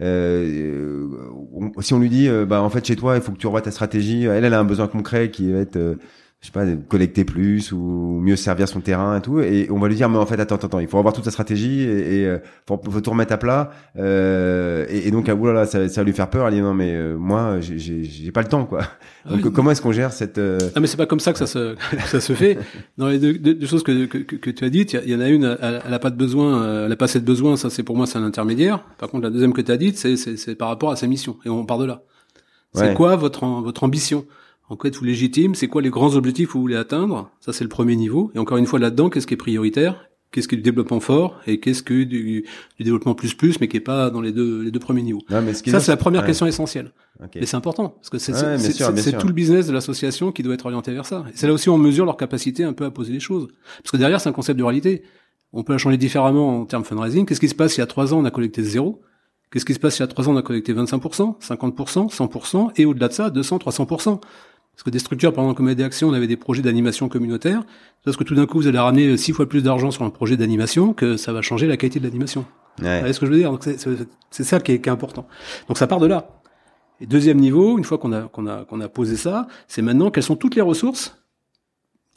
euh, si on lui dit, euh, bah en fait chez toi, il faut que tu revoies ta stratégie. Elle, elle a un besoin concret qui va être euh, je sais pas, collecter plus ou mieux servir son terrain et tout. Et on va lui dire, mais en fait, attends, attends, il faut avoir toute sa stratégie et, et euh, faut, faut, tout remettre à plat. Euh, et, et, donc, ah, oulala, ça, ça va lui faire peur. Elle dit, non, mais euh, moi, j'ai pas le temps, quoi. Ah donc, comment est-ce qu'on gère cette... Euh... Ah, mais c'est pas comme ça que ça se, ça se fait. Dans les deux, deux, choses que, que, que, tu as dites, il y, en a une, elle, elle a pas de besoin, euh, elle a pas assez de besoin, ça c'est pour moi, c'est un intermédiaire. Par contre, la deuxième que tu as dite, c'est par rapport à sa mission. Et on part de là. C'est quoi votre, votre ambition? En quoi êtes-vous légitime? C'est quoi les grands objectifs que vous voulez atteindre? Ça, c'est le premier niveau. Et encore une fois, là-dedans, qu'est-ce qui est prioritaire? Qu'est-ce qui est du développement fort et qu'est-ce que du, du, développement plus plus, mais qui est pas dans les deux les deux premiers niveaux? ça, c'est la première question essentielle. Et c'est important parce que c'est c'est tout le business de l'association qui doit être orienté vers ça. Et c'est là aussi où on mesure leur capacité un peu à poser les choses. Parce que derrière, c'est un concept de réalité. On peut la changer différemment en termes fundraising. Qu'est-ce qui se passe il y a trois ans, on a collecté zéro? Qu'est-ce qui se passe il y a trois ans, on a collecté 25%, 50%, 100%, et au-delà de ça, 200, 300%. Parce que des structures, par exemple, comme Action, on avait des projets d'animation communautaire. Parce que tout d'un coup, vous allez ramener six fois plus d'argent sur un projet d'animation que ça va changer la qualité de l'animation. Ouais. Vous voyez ce que je veux dire C'est ça qui est, qui est, important. Donc ça part de là. Et deuxième niveau, une fois qu'on a, qu'on a, qu'on a posé ça, c'est maintenant quelles sont toutes les ressources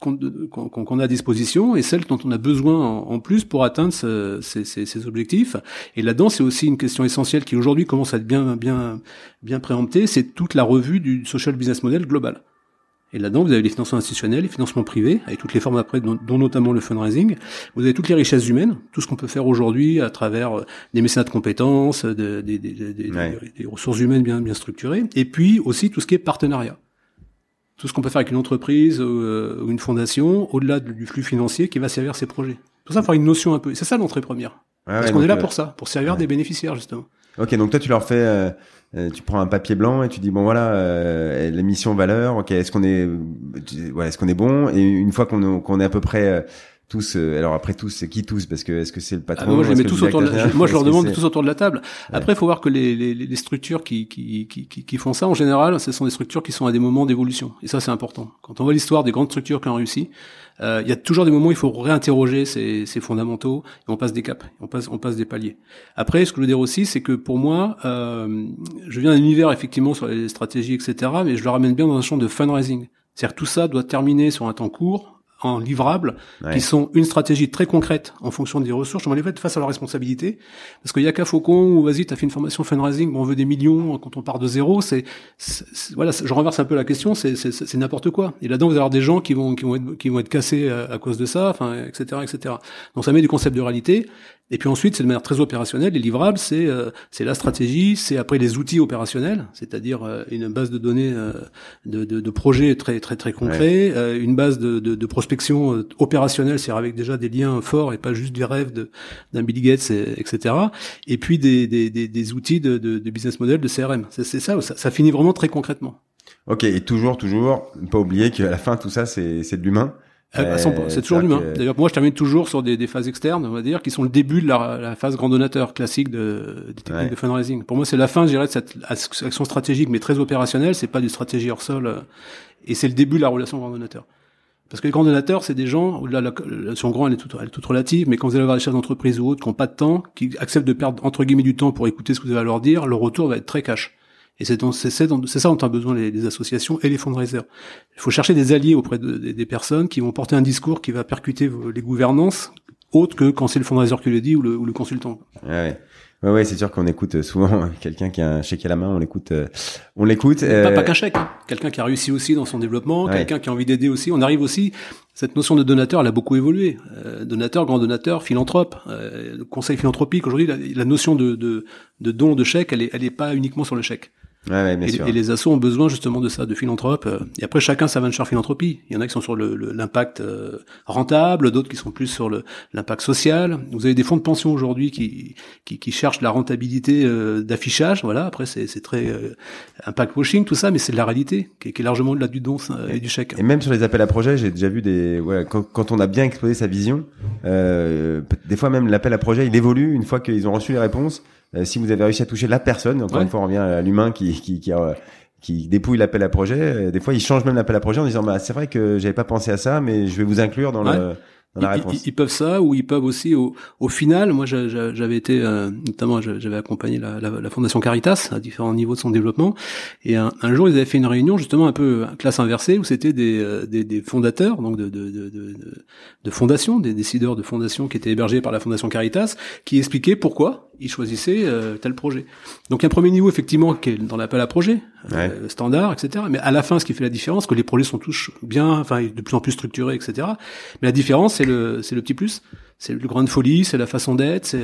qu'on a à disposition et celles dont on a besoin en, plus pour atteindre ce, ces, ces, ces, objectifs. Et là-dedans, c'est aussi une question essentielle qui aujourd'hui commence à être bien, bien, bien préemptée, c'est toute la revue du social business model global. Et là-dedans, vous avez les financements institutionnels, les financements privés, avec toutes les formes après, dont, notamment le fundraising. Vous avez toutes les richesses humaines, tout ce qu'on peut faire aujourd'hui à travers euh, des mécénats de compétences, des, des, des, des, ressources humaines bien, bien structurées, et puis aussi tout ce qui est partenariat. Tout ce qu'on peut faire avec une entreprise euh, ou une fondation, au-delà du flux financier qui va servir ces projets. Tout ça, il faut une notion un peu. C'est ça l'entrée première. Parce qu'on est là euh, pour ça, pour servir des bénéficiaires justement. Ok, donc toi tu leur fais euh, tu prends un papier blanc et tu dis bon voilà euh, la mission valeur ok est-ce qu'on est voilà est-ce qu'on est bon? Et une fois qu'on qu'on est à peu près euh, tous alors après tous c'est qui tous? Parce que est-ce que c'est le patron? Ah, moi je les tous autour de la, <laughs> moi je leur demande tous autour de la table après il faut voir que les, les, les structures qui, qui, qui, qui font ça en général ce sont des structures qui sont à des moments d'évolution et ça c'est important quand on voit l'histoire des grandes structures qui ont réussi euh, il y a toujours des moments où il faut réinterroger ces, ces fondamentaux et on passe des caps, on passe, on passe des paliers. Après, ce que je veux dire aussi, c'est que pour moi, euh, je viens d'un univers effectivement sur les stratégies, etc., mais je le ramène bien dans un champ de fundraising. C'est-à-dire tout ça doit terminer sur un temps court, en livrables qui sont une stratégie très concrète en fonction des ressources. Je m'en ai fait face à leur responsabilité parce qu'il y a qu'à Faucon ou vas-y, t'as fait une formation fundraising, bon, on veut des millions quand on part de zéro. C'est voilà, je renverse un peu la question, c'est n'importe quoi. Et là-dedans, vous allez avoir des gens qui vont qui vont être qui vont être cassés à, à cause de ça, enfin, etc., etc. Donc ça met du concept de réalité. Et puis ensuite, c'est de manière très opérationnelle. Les livrables, c'est euh, c'est la stratégie, c'est après les outils opérationnels, c'est-à-dire euh, une base de données euh, de, de, de, projets très très très concrets, une base de, de, de prospection opérationnelle, c'est-à-dire avec déjà des liens forts et pas juste des rêves d'un Bill Gates, et, etc. Et puis des, des, des, des outils de, de, de, business model, de CRM. C'est ça, ça, ça finit vraiment très concrètement. Ok, et toujours, toujours, ne pas oublier qu'à la fin, tout ça, c'est de l'humain. Euh, c'est toujours l'humain. D'ailleurs, moi, je termine toujours sur des, des, phases externes, on va dire, qui sont le début de la, la phase grand donateur classique de, des techniques de fundraising. Pour moi, c'est la fin, je dirais, de cette action stratégique, mais très opérationnelle. C'est pas du stratégie hors sol, euh, et c'est le début de la relation grand donateur. Parce que les grands donateurs, c'est des gens, là, la, la grand, elle est, toute, elle est toute relative, mais quand vous allez avoir des chefs d'entreprise ou autres qui n'ont pas de temps, qui acceptent de perdre, entre guillemets, du temps pour écouter ce que vous allez leur dire, le retour va être très cash. Et c'est ça dont ont besoin les, associations et les fundraisers. Il faut chercher des alliés auprès des personnes qui vont porter un discours qui va percuter les gouvernances, autres que quand c'est le fundraiser qui le dit ou le, ou le consultant. Ouais. Ouais, ouais, c'est sûr qu'on écoute souvent <laughs> quelqu'un qui a un chèque à la main, on l'écoute, euh, on l'écoute. Pas, pas euh, qu'un chèque, hein. quelqu'un qui a réussi aussi dans son développement, quelqu'un qui a envie d'aider aussi. On arrive aussi, cette notion de donateur, elle a beaucoup évolué. Euh, donateur, grand donateur, philanthrope, conseil philanthropique. Aujourd'hui, la, la, notion de, de, de don, de chèque, elle est, elle est pas uniquement sur le chèque. Ouais, et, et, les assos ont besoin justement de ça, de philanthropes. Euh, et après, chacun sa venture philanthropie. Il y en a qui sont sur l'impact euh, rentable, d'autres qui sont plus sur l'impact social. Vous avez des fonds de pension aujourd'hui qui, qui, qui, cherchent la rentabilité euh, d'affichage. Voilà. Après, c'est très impact washing, tout ça, mais c'est de la réalité qui, qui est largement au-delà du don et du chèque. Et même sur les appels à projets, j'ai déjà vu des. Ouais, quand, quand, on a bien exposé sa vision, des fois même l'appel à projet, il évolue une fois qu'ils ont reçu les réponses. Euh, si vous avez réussi à toucher la personne, encore une fois, on revient à l'humain qui, qui, qui, qui dépouille l'appel à projet. Euh, des fois, il change même l'appel à projet en disant, bah, c'est vrai que j'avais pas pensé à ça, mais je vais vous inclure dans le ils, peuvent ça, ou ils peuvent aussi, au, au final, moi j'avais été, euh, notamment j'avais accompagné la, la, la, Fondation Caritas à différents niveaux de son développement, et un, un, jour ils avaient fait une réunion justement un peu classe inversée, où c'était des, des, des, fondateurs, donc de, de, de, de, de fondations, des décideurs de fondations qui étaient hébergés par la Fondation Caritas, qui expliquaient pourquoi ils choisissaient euh, tel projet. Donc un premier niveau effectivement qui est dans l'appel à projet, euh, standard, etc. Mais à la fin, ce qui fait la différence, que les projets sont tous bien, enfin de plus en plus structurés, etc. Mais la différence, c'est le, c'est le petit plus c'est le grain de folie, c'est la façon d'être, c'est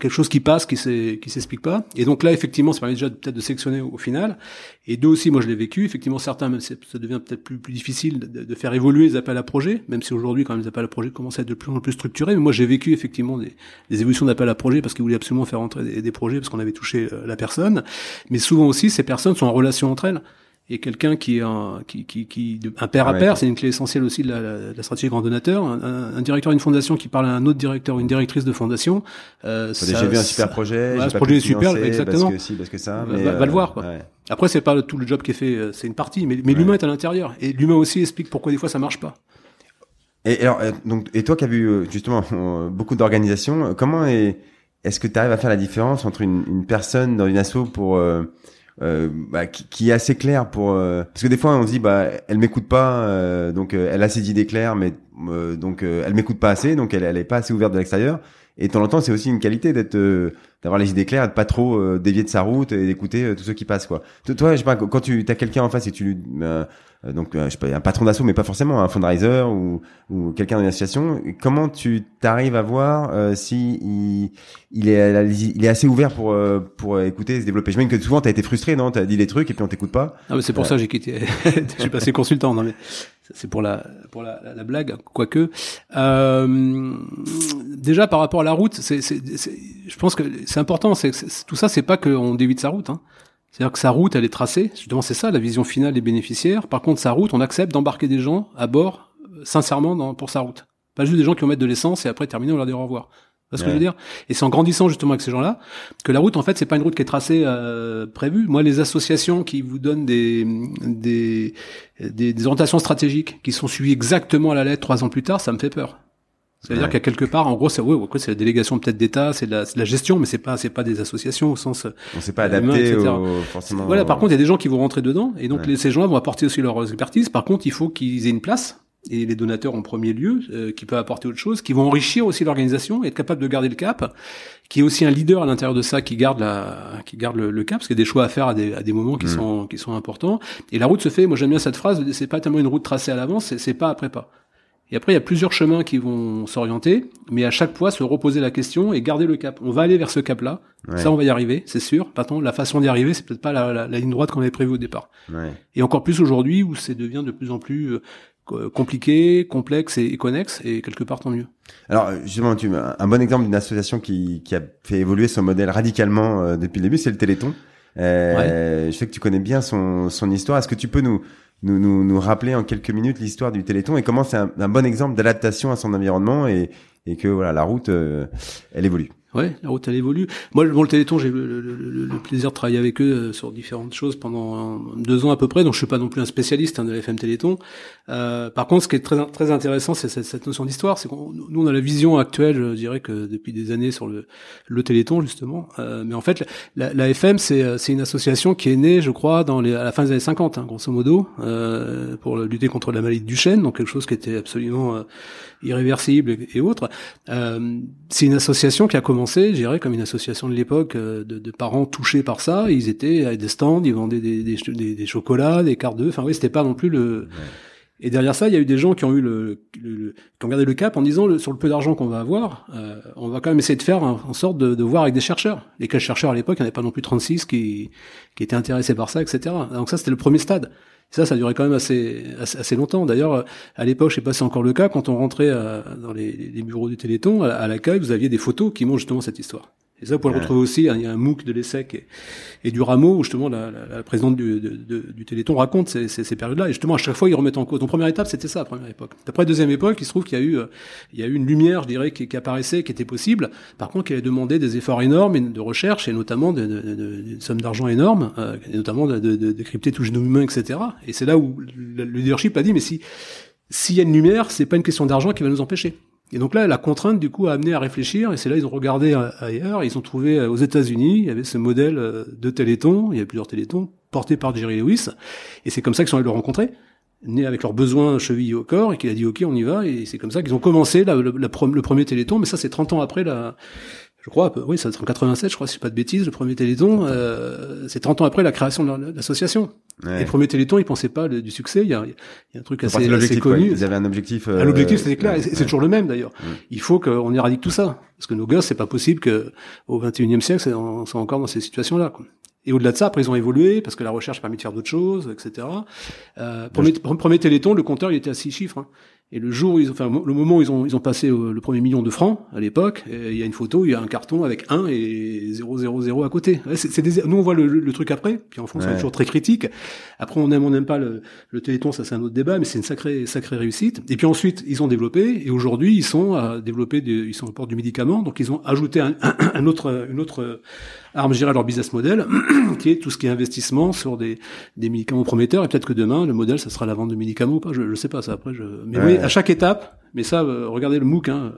quelque chose qui passe, qui qui s'explique pas. Et donc là, effectivement, ça permet déjà peut-être de sélectionner au, final. Et deux aussi, moi je l'ai vécu. Effectivement, certains, même ça devient peut-être plus, plus difficile de, faire évoluer les appels à projets, même si aujourd'hui, quand même, les appels à projets commencent à être de plus en plus structurés. Mais moi, j'ai vécu effectivement des, évolutions d'appels à projets parce qu'ils voulaient absolument faire entrer des, des projets parce qu'on avait touché euh, la personne. Mais souvent aussi, ces personnes sont en relation entre elles et quelqu'un qui est un, qui, qui, qui, un père à père, c'est une clé essentielle aussi de la, la, stratégie grand donateur. Un, un, directeur d'une fondation qui parle à un autre directeur ou une directrice de fondation. Euh, J'ai vu un super projet. ce projet est super, exactement. Parce que si, parce que ça. Mais va, le voir. Quoi. Après, c'est pas tout le job qui est fait, euh, c'est une partie, mais, mais l'humain est à l'intérieur. Et l'humain aussi explique pourquoi des fois ça marche pas. Et alors, euh, donc, et toi qui as vu euh, justement <laughs> beaucoup d'organisations, comment est, est-ce que tu arrives à faire la différence entre une, une personne dans une asso pour euh, bah, qui, qui, est assez clair pour euh, parce que des fois on se dit bah elle m'écoute pas euh, donc elle a ses idées claires mais donc elle m'écoute pas assez donc elle elle est pas assez ouverte de l'extérieur. Et de temps en temps c'est aussi une qualité d'être d'avoir les idées claires de pas trop dévier de sa route et d'écouter tous ceux qui passent quoi. Toi je sais pas quand tu as quelqu'un en face et tu lui euh, donc euh, je sais pas, un patron d'assaut, mais pas forcément un fundraiser ou, ou quelqu'un d'une association. Comment tu t'arrives à voir euh, si il, il, est, il est assez ouvert pour euh, pour écouter et se développer? Je que souvent tu as été frustré, non? Tu as dit des trucs et puis on t'écoute pas. Ah c'est pour ça que j'ai quitté. <laughs> j'ai passé consultant. Non mais c'est pour la pour la, la, blague, quoique. Euh, déjà par rapport à la route, c'est, je pense que c'est important. C'est, tout ça, c'est pas qu'on dévie de sa route. Hein. C'est-à-dire que sa route, elle est tracée. Justement, c'est ça la vision finale des bénéficiaires. Par contre, sa route, on accepte d'embarquer des gens à bord, euh, sincèrement, dans, pour sa route. Pas juste des gens qui vont mettre de l'essence et après terminer, on leur dit au revoir. C'est ce que je veux dire? Et c'est en grandissant justement avec ces gens-là que la route, en fait, c'est pas une route qui est tracée euh, prévue. Moi, les associations qui vous donnent des, des, des, des orientations stratégiques qui sont suivies exactement à la lettre trois ans plus tard, ça me fait peur. C'est-à-dire qu'il y a quelque part, en gros, c'est ouais, c'est la délégation peut-être d'État, c'est la, la, gestion, mais c'est pas c'est pas des associations au sens. On s'est pas adapté au, forcément. Voilà. Par contre, il y a des gens qui vont rentrer dedans, et donc les, ces gens vont apporter aussi leur expertise. Par contre, il faut qu'ils aient une place et les donateurs en premier lieu, euh, qui peuvent apporter autre chose, qui vont enrichir aussi l'organisation, être capable de garder le cap, qui est aussi un leader à l'intérieur de ça, qui garde la, qui garde le, cap, parce qu'il y a des choix à faire à des, à des moments qui mm. sont qui sont importants. Et la route se fait. Moi, j'aime bien cette phrase. C'est pas tellement une route tracée à l'avance, c'est pas après pas. Et après, il y a plusieurs chemins qui vont s'orienter, mais à chaque fois, se reposer la question et garder le cap. On va aller vers ce cap-là. Ça, on va y arriver, c'est sûr. Contre, la façon d'y arriver, c'est peut-être pas la, la, ligne droite qu'on avait prévue au départ. Ouais. Et encore plus aujourd'hui, où c'est devient de plus en plus euh, compliqué, complexe et, connexe, et quelque part tant mieux. Alors justement, tu un bon exemple d'une association qui, qui, a fait évoluer son modèle radicalement euh, depuis le début, c'est le Téléthon. Euh, Je sais que tu connais bien son, son histoire. Est-ce que tu peux nous nous, nous, nous rappeler en quelques minutes l'histoire du Téléthon et comment c'est un, bon exemple d'adaptation à son environnement et, et que voilà la route euh, elle évolue. Ouais, la route elle évolue. Moi, bon, le Téléthon, j'ai eu le, plaisir de travailler avec eux euh, sur différentes choses pendant deux ans à peu près. Donc, je suis pas non plus un spécialiste hein, de la FM Téléthon. Euh, par contre, ce qui est très très intéressant, c'est cette, cette, notion d'histoire. C'est qu'on nous on a la vision actuelle, je dirais que depuis des années sur le, le Téléthon justement. Euh, mais en fait, la, la FM, c'est c'est une association qui est née, je crois, dans les, à la fin des années 50, hein, grosso modo, euh, pour lutter contre la maladie du chêne, donc quelque chose qui était absolument euh, irréversible et, et autres. Euh, c'est une association qui a commencé je dirais, comme une association de l'époque euh, de, de, parents touchés par ça. Ils étaient à des stands, ils vendaient des, des, des, chocolats, des cartes d'œufs. Enfin oui, c'était pas non plus le. Et derrière ça, il y a eu des gens qui ont eu le, le, qui ont gardé le cap en disant le, sur le peu d'argent qu'on va avoir, euh, on va quand même essayer de faire en sorte de, de voir avec des chercheurs. Lesquels chercheurs à l'époque, il n'y en avait pas non plus 36 qui, qui étaient intéressés par ça, etc. Donc ça, c'était le premier stade. Ça, ça durait quand même assez, assez, longtemps. D'ailleurs, à l'époque, je sais pas si c'est encore le cas, quand on rentrait euh, dans les, les, bureaux du Téléthon, à, l'accueil, vous aviez des photos qui montrent justement cette histoire. Et ça, vous pouvez le retrouver aussi. Hein, il y a un MOOC de l'ESSEC et, et, du Rameau où justement la, la, la présidente du, de, du Téléthon raconte ces, ces, ces périodes-là. Et justement, à chaque fois, ils remettent en cause. Donc, première étape, c'était ça, la première époque. Après, deuxième époque, il se trouve qu'il y a eu, euh, il y a eu une lumière, je dirais, qui, qui, apparaissait, qui était possible. Par contre, qui avait demandé des efforts énormes de recherche et notamment de, de, de, une somme d'argent énorme, euh, et notamment de, de, décrypter tout génome humain, etc. Et c'est là où le leadership a dit, mais si s'il y a une lumière, c'est pas une question d'argent qui va nous empêcher. Et donc là, la contrainte, du coup, a amené à réfléchir, et c'est là ils ont regardé euh, ailleurs, ils ont trouvé euh, aux États-Unis, il y avait ce modèle euh, de Téléthon, il y a plusieurs Télétons, portés par Jerry Lewis, et c'est comme ça qu'ils sont allés le rencontrer, né avec leurs besoins chevillés au corps, et qu'il a dit, OK, on y va, et c'est comme ça qu'ils ont commencé le, premier Téléthon, mais ça, c'est 30 ans après la, je crois, oui, ça en 87, je crois, si c'est pas de bêtises, le premier Téléthon, euh, c'est 30 ans après la création de l'association. Ouais. le premier Téléthon, ils pensaient pas du succès, il y a, il y a un truc assez, assez connu. Ils avaient un objectif. Euh... L'objectif, c'était clair, c'est toujours le même d'ailleurs. Il faut qu'on éradique tout ça, parce que nos gosses, c'est pas possible que au 21e siècle, on soit encore dans ces situations-là. Et au-delà de ça, après, ils ont évolué parce que la recherche a permis de faire d'autres choses, etc. Euh, premier, premier Téléthon, le compteur, il était à six chiffres. Hein. Et le jour où ils ont, enfin, le moment où ils ont, ils ont passé euh, le premier million de francs à l'époque, il y a une photo, il y a un carton avec 1 et 000 à côté. c'est, des, nous on voit le, le, truc après, puis en France ouais. on est toujours très critique. Après on aime, on n'aime pas le, le Téléthon, ça c'est un autre débat, mais c'est une sacrée, sacrée réussite. Et puis ensuite ils ont développé, et aujourd'hui ils sont à développer, des, ils sont au port du médicament, donc ils ont ajouté un, <coughs> un autre, une autre arme, je leur business model, <clears throat> qui est tout ce qui est investissement sur des, des médicaments prometteurs. Et peut-être que demain, le modèle, ça sera la vente de médicaments ou pas. Je, je sais pas ça. Après, je... mais ouais. oui, à chaque étape. Mais ça, euh, regardez le MOOC. Hein,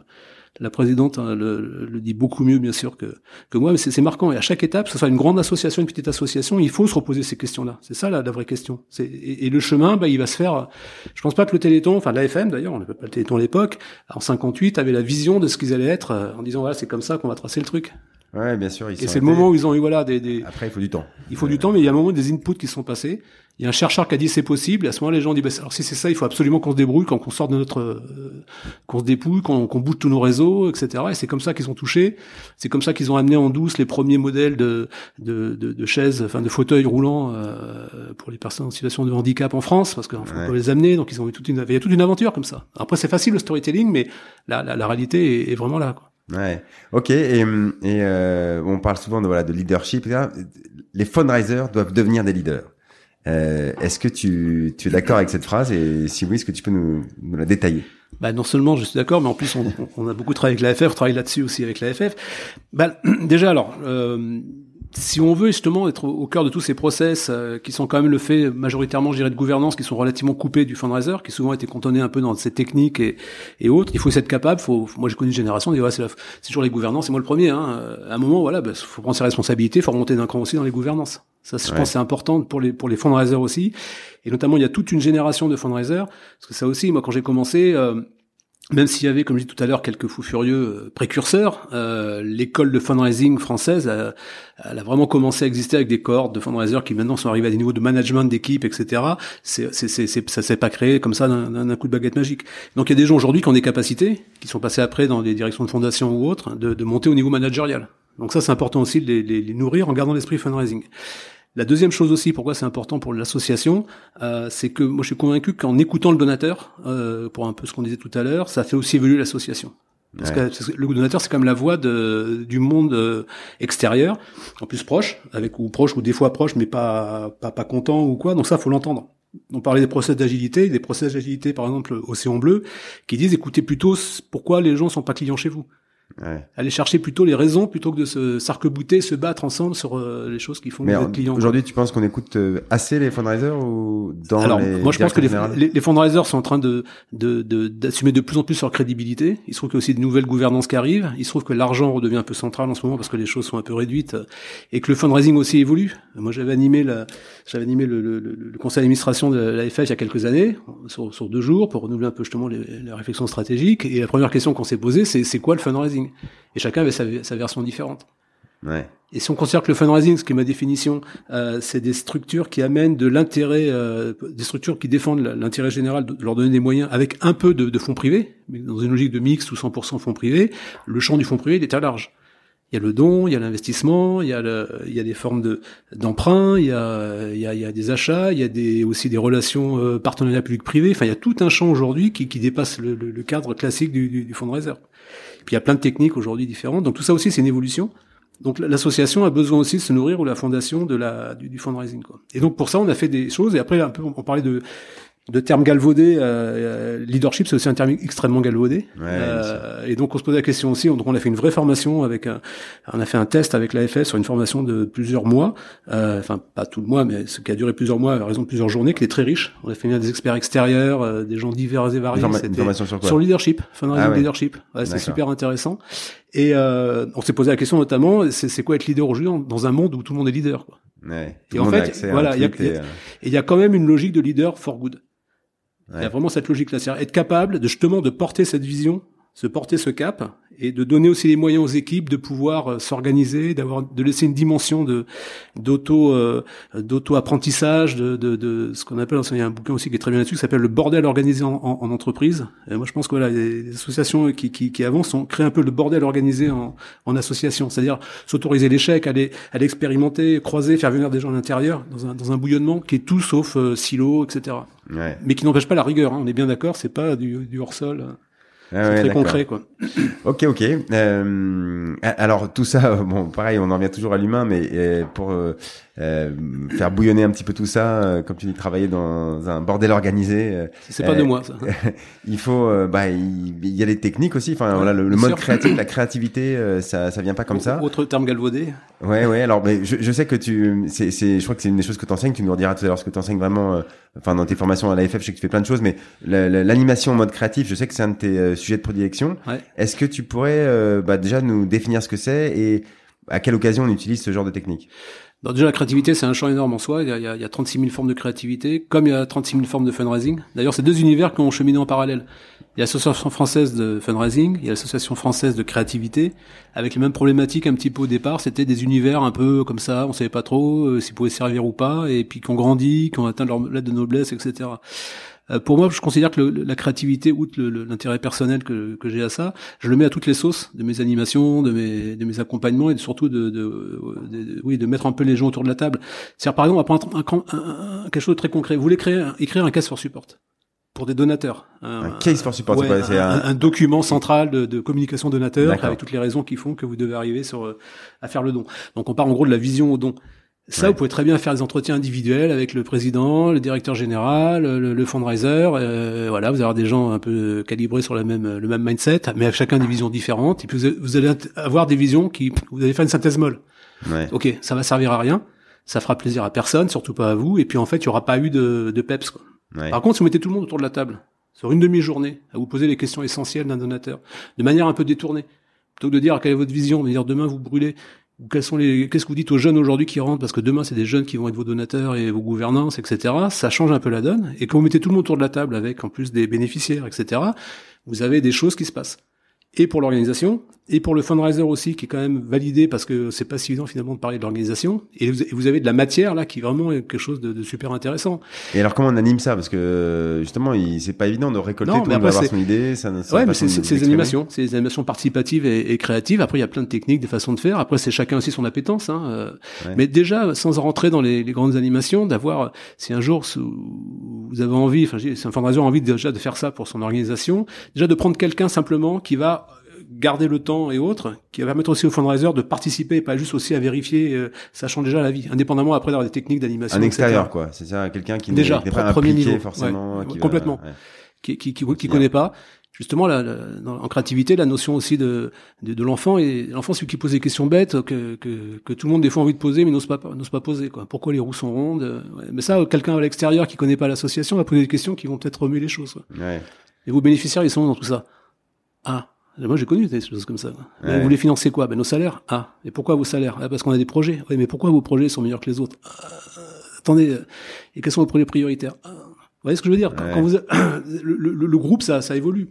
la présidente hein, le, le, dit beaucoup mieux, bien sûr, que, que moi, mais c'est marquant. Et à chaque étape, que ce soit une grande association, une petite association, il faut se reposer ces questions-là. C'est ça la, la, vraie question. Et, et, le chemin, bah, il va se faire. Je pense pas que le Téléthon, enfin l'AFM d'ailleurs, on n'appelle pas le Téléthon à l'époque, en 58, avait la vision de ce qu'ils allaient être, euh, en disant voilà, c'est comme ça qu'on va tracer le truc. Ouais, bien sûr. et c'est le moment où ils ont eu voilà des, des... Après, il faut du temps. Il faut du temps, mais il y a un moment des inputs qui sont passés. Il y a un chercheur qui a dit c'est possible. Et à ce moment, les gens disent bah, alors si c'est ça, il faut absolument qu'on se débrouille, qu'on sorte de notre, euh, qu'on se dépouille, qu'on qu bouge tous nos réseaux, etc. Et c'est comme ça qu'ils ont touché. C'est comme ça qu'ils ont amené en douce les premiers modèles de de, de, de chaises, enfin de fauteuils roulants euh, pour les personnes en situation de handicap en France, parce qu'on faut les amener. Donc ils ont eu toute une, il y a toute une aventure comme ça. Après c'est facile le storytelling, mais la, la, la réalité est, est vraiment là. Quoi. Ouais, ok. Et, et euh, on parle souvent de voilà de leadership. Les fundraisers doivent devenir des leaders. Euh, est-ce que tu, tu es d'accord avec cette phrase? Et si oui, est-ce que tu peux nous, nous la détailler? Bah, non seulement je suis d'accord, mais en plus on, on, a beaucoup travaillé avec l'AFF, on travaille là-dessus aussi avec l'AFF. Bah, <clears throat> déjà alors, euh, si on veut justement être au cœur de tous ces process euh, qui sont quand même le fait majoritairement, je dirais, de gouvernance, qui sont relativement coupés du fundraiser, qui souvent été cantonnés un peu dans ces techniques et, et autres, il faut être capable. Faut, moi, j'ai connu une génération, dit, ouais, c'est, toujours les gouvernances, c'est moi le premier. Hein, à un moment, voilà, bah, faut prendre ses responsabilités, faut remonter d'un cran aussi dans les gouvernances. Ça, je pense, c'est important pour les pour les fundraisers aussi. Et notamment, il y a toute une génération de fundraisers, parce que ça aussi, moi, quand j'ai commencé. Euh, même s'il y avait, comme je dis tout à l'heure, quelques fous furieux euh, précurseurs, euh, l'école de fundraising française, a, elle a vraiment commencé à exister avec des cohortes de fundraisers qui maintenant sont arrivés à des niveaux de management d'équipe, etc. C'est, c'est, c'est, ça s'est pas créé comme ça d'un, coup de baguette magique. Donc il y a des gens aujourd'hui qui ont des capacités, qui sont passés après dans des directions de fondation ou autres, de, de monter au niveau managérial. Donc ça, c'est important aussi de les, les, les nourrir en gardant l'esprit fundraising. La deuxième chose aussi, pourquoi c'est important pour l'association, euh, c'est que moi je suis convaincu qu'en écoutant le donateur, euh, pour un peu ce qu'on disait tout à l'heure, ça fait aussi évoluer l'association. Parce, ouais. que, le donateur, c'est comme la voix de, du monde euh, extérieur, en plus proche, avec ou proche ou des fois proche, mais pas pas, pas content ou quoi. Donc ça, faut l'entendre. on parlait des process d'agilité, des process d'agilité par exemple Océan Bleu, qui disent écoutez plutôt pourquoi les gens sont pas clients chez vous? Ouais. Aller chercher plutôt les raisons plutôt que de se s'arc-bouter, se battre ensemble sur euh, les choses qui font Mais clients. Aujourd'hui, tu penses qu'on écoute euh, assez les fundraisers ou dans Alors, les moi je pense que les, les, les, fundraisers sont en train de d'assumer de, de, plus en plus leur crédibilité. Il se trouve qu'il y a aussi de nouvelles gouvernances qui arrivent. Il se trouve que l'argent redevient un peu central en ce moment parce que les choses sont un peu réduites euh, et que le fundraising aussi évolue. Moi, j'avais animé la, j'avais animé le, le, le, conseil d'administration de l'AFF il y a quelques années sur, sur, deux jours pour renouveler un peu justement les, les réflexions stratégiques. Et la première question qu'on s'est posée, c'est c'est quoi le fundraising? Et chacun avait sa, sa version différente. Ouais. Et si on considère que le fundraising, ce qui est ma définition, euh, c'est des structures qui amènent de l'intérêt, euh, des structures qui défendent l'intérêt général, de leur donner des moyens avec un peu de, de fonds privés, mais dans une logique de mix ou 100% fonds privés, le champ du fonds privé il est très large. Il y a le don, il y a l'investissement, il y a le, il y a des formes de d'emprunt, il y a il y a, il y a des achats, il y a des aussi des relations euh, partenariat public-privé. Enfin, il y a tout un champ aujourd'hui qui, qui dépasse le, le, cadre classique du, du, du fonds de réserve. Puis il y a plein de techniques aujourd'hui différentes. Donc tout ça aussi, c'est une évolution. Donc l'association a besoin aussi de se nourrir ou la fondation de la du, du fundraising. Quoi. Et donc pour ça, on a fait des choses. Et après, un peu, on parlait de de termes galvaudés. Euh, leadership, c'est aussi un terme extrêmement galvaudé. Ouais, euh, et donc on se pose la question aussi. Donc on a fait une vraie formation avec, un, on a fait un test avec l'AFS sur une formation de plusieurs mois. Euh, enfin pas tout le mois, mais ce qui a duré plusieurs mois à raison de plusieurs journées, qui est très riche. On a fait venir des experts extérieurs, euh, des gens divers et variés. Une formation sur quoi Sur leadership, fundraising ah ouais. leadership. Ouais, c'est super intéressant. Et euh, on s'est posé la question notamment, c'est quoi être leader aujourd'hui dans un monde où tout le monde est leader quoi? Ouais, et en fait, voilà, il y, a, y a quand même une logique de leader for good. Il y a vraiment cette logique-là, c'est être capable de justement de porter cette vision, se porter ce cap, et de donner aussi les moyens aux équipes de pouvoir euh, s'organiser, d'avoir, de laisser une dimension de d'auto euh, d'auto apprentissage, de, de, de ce qu'on appelle, il y a un bouquin aussi qui est très bien là-dessus, qui s'appelle le bordel organisé en, en, en, entreprise. Et moi, je pense que voilà, les, associations qui, qui, qui avancent ont créé un peu le bordel organisé en, en association, c'est-à-dire s'autoriser l'échec, aller aller expérimenter, croiser, faire venir des gens à l'intérieur dans un dans un bouillonnement qui est tout sauf euh, silo, etc. Ouais. Mais qui n'empêche pas la rigueur. Hein, on est bien d'accord, c'est pas du, du hors sol. Ah ouais, très concret, quoi. <coughs> ok, ok. Euh, alors tout ça, bon, pareil, on en revient toujours à l'humain, mais euh, pour euh, euh, faire bouillonner un petit peu tout ça, euh, comme tu dis, travailler dans un bordel organisé. Euh, c'est pas de moi ça. <laughs> il faut, bah, il, y a des techniques aussi. Enfin, voilà, le, le mode créatif, la créativité, ça, ça vient pas comme ça. Autre terme galvaudé. Ouais, ouais. Alors, mais je, je sais que tu, c'est, c'est, je crois que c'est une des choses que tu enseignes. Tu nous rediras tout à l'heure ce que tu enseignes vraiment. enfin, dans tes formations à l'AFF, je sais que tu fais plein de choses, mais l'animation en mode créatif, je sais que c'est un de tes sujets de prédilection. Ouais. Est-ce que tu pourrais, bah, déjà nous définir ce que c'est et à quelle occasion on utilise ce genre de technique? Alors déjà, la créativité, c'est un champ énorme en soi. Il y, a, il y, a, 36 000 formes de créativité, comme il y a 36 000 formes de fundraising. D'ailleurs, c'est deux univers qui ont cheminé en parallèle. Il y a l'association française de fundraising, il y a l'association française de créativité, avec les mêmes problématiques un petit peu au départ. C'était des univers un peu comme ça, on savait pas trop euh, s'ils pouvaient servir ou pas, et puis qui ont grandi, qui ont atteint leur lettre de noblesse, etc. Euh, pour moi, je considère que le, la créativité, outre l'intérêt personnel que, que j'ai à ça, je le mets à toutes les sauces de mes animations, de mes, de mes accompagnements et surtout de, de, de, oui, de mettre un peu les gens autour de la table. C'est-à-dire, par exemple, on va prendre un, un, quelque chose de très concret. Vous voulez créer, écrire un case for support pour des donateurs. Un, case for support, ouais, c'est un, un, document central de, de communication donateur avec toutes les raisons qui font que vous devez arriver sur euh, à faire le don. Donc on part en gros de la vision au don. Ça, ouais. vous pouvez très bien faire des entretiens individuels avec le président, le directeur général, le, le fundraiser. Euh, voilà, vous allez avoir des gens un peu calibrés sur la même, le même mindset, mais avec chacun des visions différentes. Et puis vous, allez avoir des visions qui, vous allez faire une synthèse molle. Ouais. Ok, ça va servir à rien, ça fera plaisir à personne, surtout pas à vous. Et puis en fait, il y aura pas eu de, de peps. Quoi. Ouais. Par contre, si vous mettez tout le monde autour de la table, sur une demi-journée, à vous poser les questions essentielles d'un donateur, de manière un peu détournée, plutôt que de dire quelle est votre vision, de dire demain vous brûlez sont les, qu'est-ce que vous dites aux jeunes aujourd'hui qui rentrent, parce que demain c'est des jeunes qui vont être vos donateurs et vos gouvernances, etc. Ça change un peu la donne. Et quand vous mettez tout le monde autour de la table avec en plus des bénéficiaires, etc., vous avez des choses qui se passent. Et pour l'organisation, et pour le fundraiser aussi, qui est quand même validé parce que c'est pas si évident finalement de parler de l'organisation. Et vous avez de la matière là qui vraiment est quelque chose de, de super intéressant. Et alors comment on anime ça? Parce que justement, c'est pas évident de récolter. Non, tout le monde avoir son idée. Ça, ça ouais, mais c'est des animations, c'est des animations participatives et, et, créatives. Après, il y a plein de techniques, des façons de faire. Après, c'est chacun aussi son appétence. Hein. Euh. Ouais. Mais déjà, sans rentrer dans les, les grandes animations, d'avoir, si un jour vous avez envie, enfin, si un fundraiser a envie déjà de faire ça pour son organisation, déjà de prendre quelqu'un simplement qui va garder le temps et autres, qui va permettre aussi aux fundraisers de participer, et pas juste aussi à vérifier, euh, sachant déjà la vie, indépendamment après d'avoir des techniques d'animation. Un extérieur, quoi. C'est ça, quelqu'un qui déjà n'est pas premier niveau, forcément. Ouais, qui va- complètement. ouais. qui qui, qui, qui connaît pas. Justement, la, la- en créativité, la notion aussi de, de, de l'enfant et l'enfant, celui qui pose des questions bêtes que, que, que tout le monde des fois a envie de poser, mais n'ose pas n'ose pas poser. Quoi. Pourquoi les roues sont rondes euh, ouais. Mais ça, quelqu'un à l'extérieur qui connaît pas l'association va poser des questions qui vont peut-être remuer les choses. Quoi. Ouais. Et vos bénéficiaires, ils sont dans tout ça? Ah, moi j'ai connu des choses comme ça. Ouais. Vous voulez financer quoi? Ben, Nos salaires. Ah, et pourquoi vos salaires? Ah, Parce qu'on a des projets. Oui, mais pourquoi vos projets sont meilleurs que les autres? Ah, Attendez, euh, et quels sont vos projets prioritaires? Ah, Vous voyez ce que je veux dire? Ouais. quand vous, <coughs> le, le- le groupe, ça, ça évolue.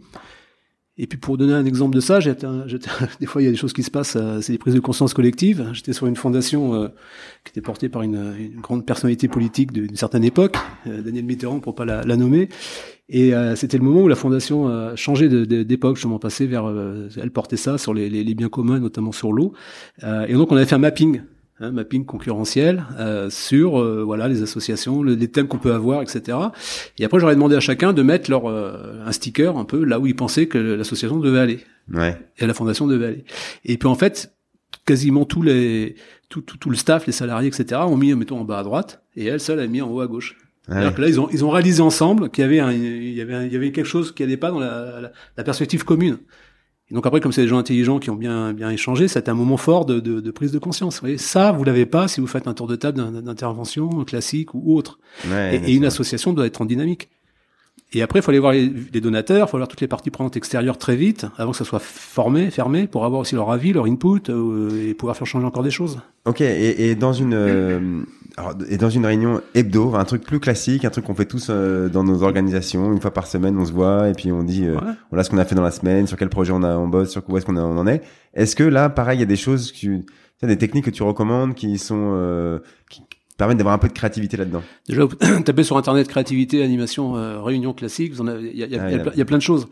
Et puis pour donner un exemple de ça, j'étais, <laughs> des fois il y a des choses qui se passent, euh, c'est des prises de conscience collectives. J'étais sur une fondation euh, qui était portée par une, une grande personnalité politique d'une certaine époque, euh, Daniel Mitterrand pour pas la, la nommer. Et euh, c'était le moment où la fondation a changé de- de- d'époque, justement passé vers, euh, elle portait ça sur les, les- les biens communs, notamment sur l'eau. Euh, et donc on avait fait un mapping, un mapping concurrentiel euh, sur euh, voilà les associations, le- les thèmes qu'on peut avoir, etc. Et après j'aurais demandé à chacun de mettre leur euh, un sticker un peu là où ils pensaient que l'association devait aller Ouais. et la fondation devait aller. Et puis en fait, quasiment tous les tout, tout, tout le staff, les salariés, etc. ont mis mettons en bas à droite et elle seule a mis en haut à gauche. Ouais. Que là, ils ont, ils ont réalisé ensemble qu'il y avait, un, il y avait, un- il y avait quelque chose qui n'allait pas dans la, la, la perspective commune. Et donc après, comme c'est des gens intelligents qui ont bien, bien échangé, c'était un moment fort de, de, de prise de conscience. Vous voyez, ça, vous l'avez pas si vous faites un tour de table d'intervention classique ou autre. Ouais, Et, une association doit être en dynamique. Et après, il faut aller voir les, les donateurs, il faut voir toutes les parties prenantes extérieures très vite, avant que ça soit formé, fermé, pour avoir aussi leur avis, leur input, euh, et pouvoir faire changer encore des choses. Ok, et, et dans une euh, alors, et dans une réunion hebdo, un truc plus classique, un truc qu'on fait tous euh, dans nos organisations, une fois par semaine, on se voit et puis on dit euh, Ouais. voilà ce qu'on a fait dans la semaine, sur quel projet on a on bosse, sur où est-ce qu'on on en est. Est-ce que là, pareil, il y a des choses que tu, des techniques que tu recommandes qui sont euh, qui permettent d'avoir un peu de créativité là-dedans? Déjà, <coughs> tapez sur Internet créativité, animation, euh, réunion classique, il y a, y a- Ah, y a y a plein de choses.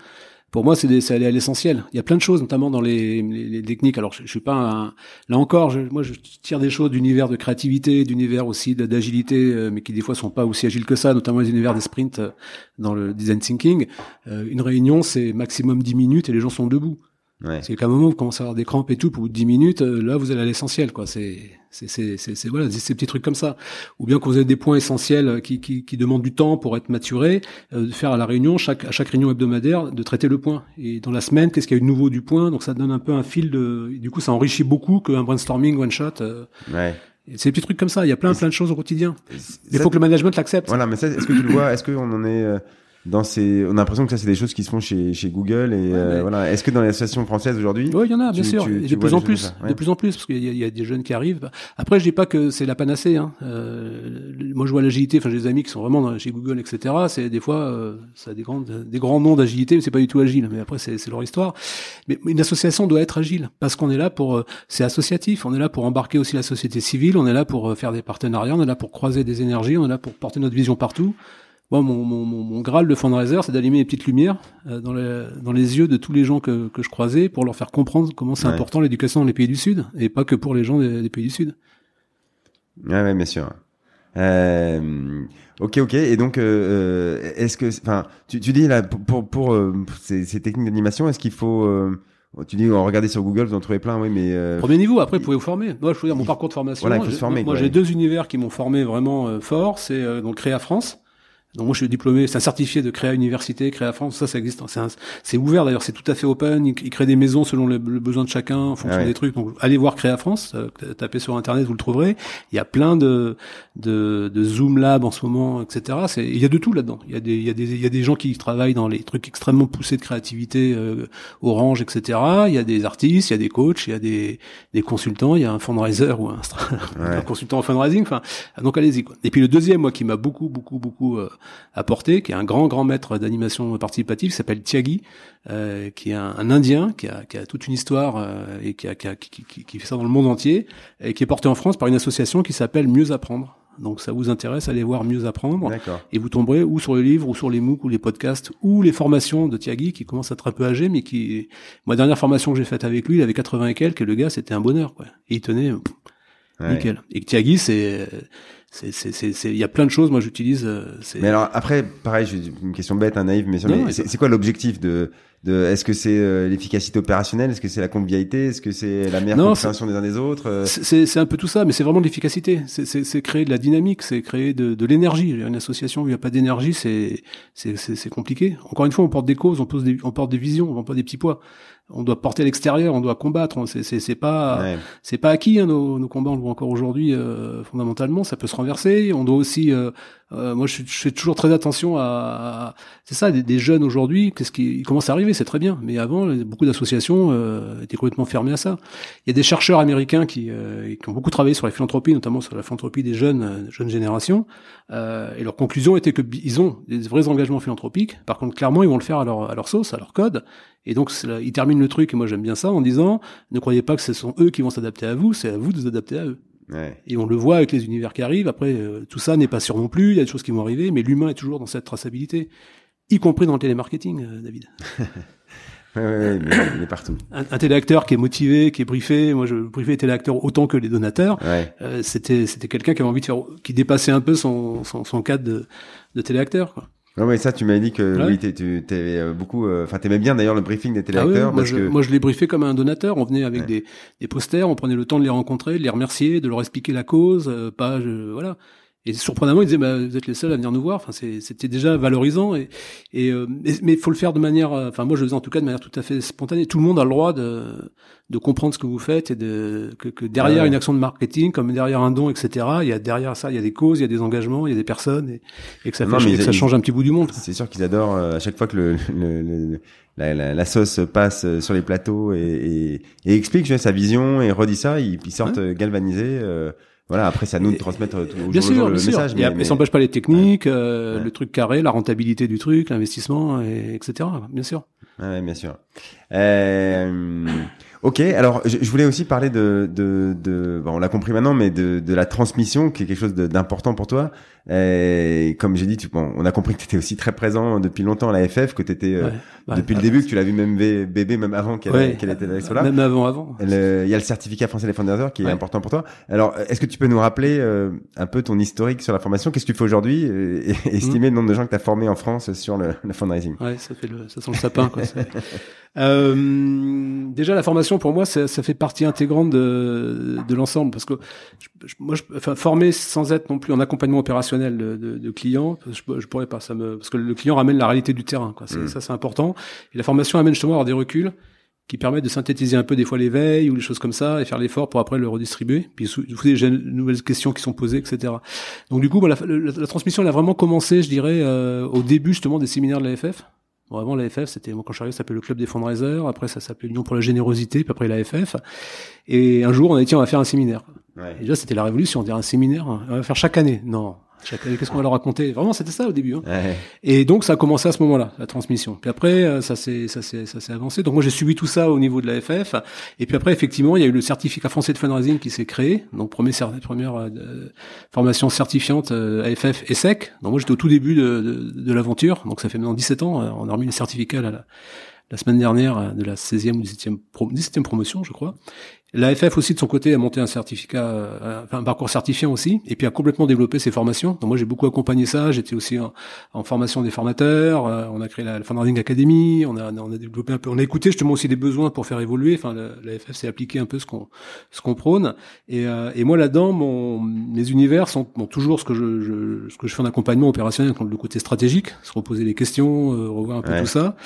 Pour moi, c'est aller à l'essentiel. Il y a plein de choses, notamment dans les, techniques. Alors, je, je suis pas un, là encore, je, moi, je tire des choses d'univers de créativité, d'univers aussi d'agilité, euh, mais qui des fois sont pas aussi agiles que ça, notamment les univers des sprints euh, dans le design thinking. Euh, une réunion, c'est maximum 10 minutes et les gens sont debout. Ouais. C'est qu'à un moment, vous commencez à avoir des crampes et tout, pour 10 minutes, euh, là, vous allez à l'essentiel, quoi. C'est, c'est, c'est, c'est, c'est- voilà, ces petits trucs comme ça. Ou bien quand vous avez des points essentiels euh, qui, qui, qui demandent du temps pour être maturés, euh, de faire à la réunion, chaque, à chaque réunion hebdomadaire, de traiter le point. Et dans la semaine, qu'est-ce qu'il y a eu de nouveau du point? Donc ça donne un peu un fil de, du coup, ça enrichit beaucoup qu'un brainstorming one shot. euh, Ouais. c'est des petits trucs comme ça. Il y a plein, plein de choses au quotidien. Il faut que le management l'accepte. Voilà, mais ça, est-ce que tu le vois? Est-ce qu'on en est euh, dans ces On a l'impression que ça, c'est des choses qui se font chez, chez Google et euh, voilà. Est-ce que dans les associations françaises aujourd'hui Oui, il y en a, bien Tu- sûr. tu- et tu de plus en plus, ouais. de plus en plus, parce qu'il y, y a des jeunes qui arrivent. Après, je dis pas que c'est la panacée. Hein. Euh, moi, je vois l'agilité. Enfin, j'ai des amis qui sont vraiment dans- chez Google, etc. C'est des fois, euh, ça a des grandes, des grands noms d'agilité, mais c'est pas du tout agile. Mais après, c'est leur histoire. Mais mais une association doit être agile parce qu'on est là pour, euh, c'est associatif. On est là pour embarquer aussi la société civile. On est là pour euh, faire des partenariats. On est là pour croiser des énergies. On est là pour porter notre vision partout. Moi, mon, mon, mon, graal de fundraiser, c'est d'allumer les petites lumières euh, dans, les, dans les yeux de tous les gens que, que je croisais pour leur faire comprendre comment c'est Ouais. important l'éducation dans les pays du Sud et pas que pour les gens des, des pays du Sud. Ouais, ouais, bien sûr. Euh, ok, ok. Et donc, euh, euh, est-ce que, enfin, tu, tu dis là pour pour, pour, ces, ces techniques d'animation, est-ce qu'il faut, tu dis, regardez sur Google, vous en trouvez plein, oui, mais euh, Premier niveau, après, vous pouvez vous former. Moi, je veux dire, mon parcours de formation. Voilà, il faut j'ai- se former, Moi, j'ai deux univers qui m'ont formé vraiment euh, fort. C'est euh, donc Créa France. Donc moi je suis diplômé, c'est un certifié de Créa Université, Créa France, ça ça existe, c'est un- c'est ouvert d'ailleurs, c'est tout à fait open, ils, ils créent des maisons selon le, le besoin de chacun en fonction Ah ouais. des trucs. Donc allez voir Créa France, euh, tapez sur internet, vous le trouverez. Il y a plein de de, de Zoom Lab en ce moment, etc. C'est il y a de tout là-dedans. Il y a des il y a des il y a des gens qui travaillent dans les trucs extrêmement poussés de créativité, euh, Orange, etc. Il y a des artistes, il y a des coachs, il y a des des consultants, il y a un fundraiser ou un, <laughs> un consultant en fundraising. Enfin, donc allez-y quoi. Et puis le deuxième, moi qui m'a beaucoup beaucoup beaucoup euh, apporté, qui est un grand grand maître d'animation participative, qui s'appelle Tiagi, euh, qui est un, un Indien, qui a, qui a toute une histoire euh, et qui, a, qui, a- qui, qui- qui fait ça dans le monde entier, et qui est porté en France par une association qui s'appelle Mieux Apprendre. Donc ça vous intéresse, allez voir Mieux Apprendre. Et vous tomberez ou sur le livre, ou sur les MOOC, ou les podcasts, ou les formations de Tiagi, qui commence à être un peu âgé, mais qui... Moi, dernière formation que j'ai faite avec lui, il avait 80 et quelques, et le gars, c'était un bonheur, quoi. Et il tenait... pff, Ouais. Nickel. Et Tiagi, c'est... Il y a plein de choses, moi, j'utilise... euh, Mais alors après, pareil, j'ai une question bête, hein, naïve, mais Non, non, c'est mais- c'est quoi l'objectif de de est-ce que c'est l'efficacité opérationnelle, est-ce que c'est la convivialité, est-ce que c'est la meilleure compréhension des uns des autres C'est un peu tout ça, mais c'est vraiment de l'efficacité. C'est créer de la dynamique, c'est créer de, de l'énergie. Une association où il n'y a pas d'énergie, c'est c'est compliqué. Encore une fois, on porte des causes, on, pose des, on porte des visions, on porte pas des petits poids on doit porter à l'extérieur, on doit combattre. C'est pas c'est pas acquis hein, nos, nos, combats. On le voit encore aujourd'hui euh, fondamentalement. Ça peut se renverser. On doit aussi. Euh, euh, moi, je, fais toujours très attention à. c'est ça, des, jeunes aujourd'hui. Qu'est-ce qui commence à arriver C'est très bien. Mais avant, beaucoup d'associations étaient complètement fermées à ça. Il y a des chercheurs américains qui, qui ont beaucoup travaillé sur la philanthropie, notamment sur la philanthropie des jeunes jeunes générations. et leur conclusion était que ils ont des vrais engagements philanthropiques. Par contre, clairement, ils vont le faire à leur à leur sauce, à leur code. Et donc, il termine le truc, et moi j'aime bien ça, en disant, ne croyez pas que ce sont eux qui vont s'adapter à vous, c'est à vous de vous adapter à eux. Ouais. Et on le voit avec les univers qui arrivent. Après, euh, tout ça n'est pas sûr non plus. Il y a des choses qui vont arriver, mais l'humain est toujours dans cette traçabilité, y compris dans le télémarketing, euh, David. Oui, <laughs> ouais, ouais, il est partout. Un, un, téléacteur qui est motivé, qui est briefé. Moi, je briefais les téléacteurs autant que les donateurs. Euh, c'était c'était quelqu'un qui avait envie de faire, qui dépassait un peu son son, son cadre de, de téléacteur. Quoi. Non mais ça tu m'as dit que oui tu t'avais euh, beaucoup euh, enfin t'aimais bien d'ailleurs le briefing des téléacteurs ah moi, je, moi je l'ai briefé comme un donateur. On venait avec des, des posters on prenait le temps de les rencontrer de les remercier de leur expliquer la cause euh, pas voilà et surprenamment, ils disaient, bah, vous êtes les seuls à venir nous voir. Enfin, c'était déjà valorisant. Et, et euh, mais il faut le faire de manière, euh, enfin, moi, je le faisais en tout cas de manière tout à fait spontanée. Tout le monde a le droit de, de comprendre ce que vous faites et de que, que derrière une action de marketing, comme derrière un don, etc. Il y a derrière ça, il y a des causes, il y a des engagements, il y a des personnes, et, et que ça, fait, ça change un petit bout du monde. C'est sûr qu'ils adorent euh, à chaque fois que le, le, la, la, la, sauce passe sur les plateaux et, et, et explique sa vision et redit ça, ils, ils sortent galvanisés voilà, après, c'est à nous de transmettre tout, bien sûr, le message. Mais, mais, ça n'empêche pas les techniques, euh, le truc carré, la rentabilité du truc, l'investissement, etc. Bien sûr. Ouais, bien sûr. Euh, ok, alors je, voulais aussi parler de, de, de bon, on l'a compris maintenant, mais de, de la transmission, qui est quelque chose d'important pour toi. Et comme j'ai dit, tu, bon, on a compris que tu étais aussi très présent depuis longtemps à la FF, que tu étais euh, bah, depuis le début, que tu l'as vu même bébé, même avant qu'elle était là. Même avant, avant. Il y a le certificat français des fondateurs qui est important pour toi. Alors, est-ce que tu peux nous rappeler euh, un peu ton historique sur la formation? Qu'est-ce que tu fais aujourd'hui? Et, estimer le nombre de gens que tu as formés en France sur le, le fundraising Ouais, ça fait le, ça sent le sapin. Quoi, <laughs> euh, déjà, la formation pour moi, ça, ça fait partie intégrante de, de l'ensemble parce que je, moi, je, enfin, former sans être non plus en accompagnement opérationnel de, de, de clients, je, je, pourrais pas. Ça me parce que le client ramène la réalité du terrain. Quoi. Mm. Ça, c'est important. Et la formation amène justement à avoir des reculs qui permettent de synthétiser un peu des fois les veilles ou les choses comme ça et faire l'effort pour après le redistribuer. Puis vous des nouvelles questions qui sont posées, etc. Donc du coup, bah, la, la, transmission elle a vraiment commencé, je dirais, euh, au début justement des séminaires de l'AFF. Bon, avant l'AFF, c'était moi quand je suis arrivé, ça s'appelait le club des fundraisers. Après, ça s'appelait l'Union pour la générosité. Puis après l'AFF. Et un jour, on a dit tiens, on va faire un séminaire. Ouais. Et déjà, c'était la révolution. On dirait un séminaire, on va faire chaque année. Non, Qu'est-ce qu'on va leur raconter Vraiment, c'était ça au début. Hein. Et donc, ça a commencé à ce moment-là, la transmission. Puis après, euh, ça s'est, ça s'est, ça s'est avancé. Donc moi, j'ai suivi tout ça au niveau de la FF. Et puis après, effectivement, il y a eu le certificat français de fundraising qui s'est créé. Donc première, première euh, formation certifiante euh, AFF et SEC. Donc moi, j'étais au tout début de, de, de l'aventure. Donc ça fait maintenant 17 ans. Euh, on a remis le certificat là, la semaine dernière de la 16e ou 17e, 17e promotion, je crois. L'AFF aussi de son côté a monté un certificat, euh, un parcours certifiant aussi, et puis a complètement développé ses formations. Donc moi j'ai beaucoup accompagné ça. J'étais aussi en, formation des formateurs. Euh, on a créé la, Fundraising Academy. On a, on a développé un peu, on a écouté justement aussi des besoins pour faire évoluer. Enfin l'AFF s'est appliqué un peu ce qu'on ce qu'on prône. Et, euh, et moi là-dedans, mon mes univers sont bon, toujours ce que je, je, ce que je fais en accompagnement opérationnel, le côté stratégique, se reposer les questions, revoir un peu tout ça.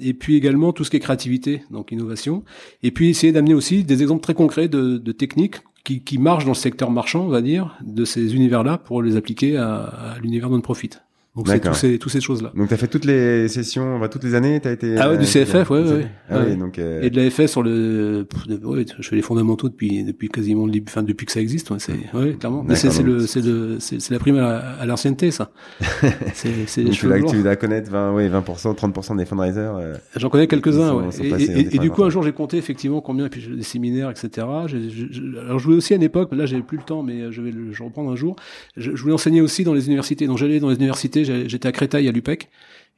et puis également tout ce qui est créativité, donc innovation. Et puis essayer d'amener aussi des exemples très concrets de, techniques qui, marchent dans le secteur marchand, on va dire, de ces univers-là pour les appliquer à, à l'univers non-profit. Donc c'est tous ces, toutes ces choses-là. Donc tu as fait toutes les sessions, bah, toutes les années, tu as été Ah ouais, du euh, CFF, ouais, ouais. Ah ouais. donc euh... Et de la FS sur le ouais, je fais les fondamentaux depuis depuis quasiment le enfin depuis que ça existe, ouais, c'est ouais, clairement. Mais c'est le c'est le c'est la prime à, l'ancienneté ça. <laughs> c'est c'est tu vas tu vas connaître 20 ouais, 20 30 des fundraisers. Euh, J'en connais quelques-uns ouais. Et, et, du coup un jour j'ai compté effectivement combien et puis des séminaires etc. alors je voulais aussi à une époque, là j'ai plus le temps mais je vais je reprendre un jour. Je, je voulais enseigner aussi dans les universités. Donc j'allais dans les universités j'étais à Créteil à l'UPEC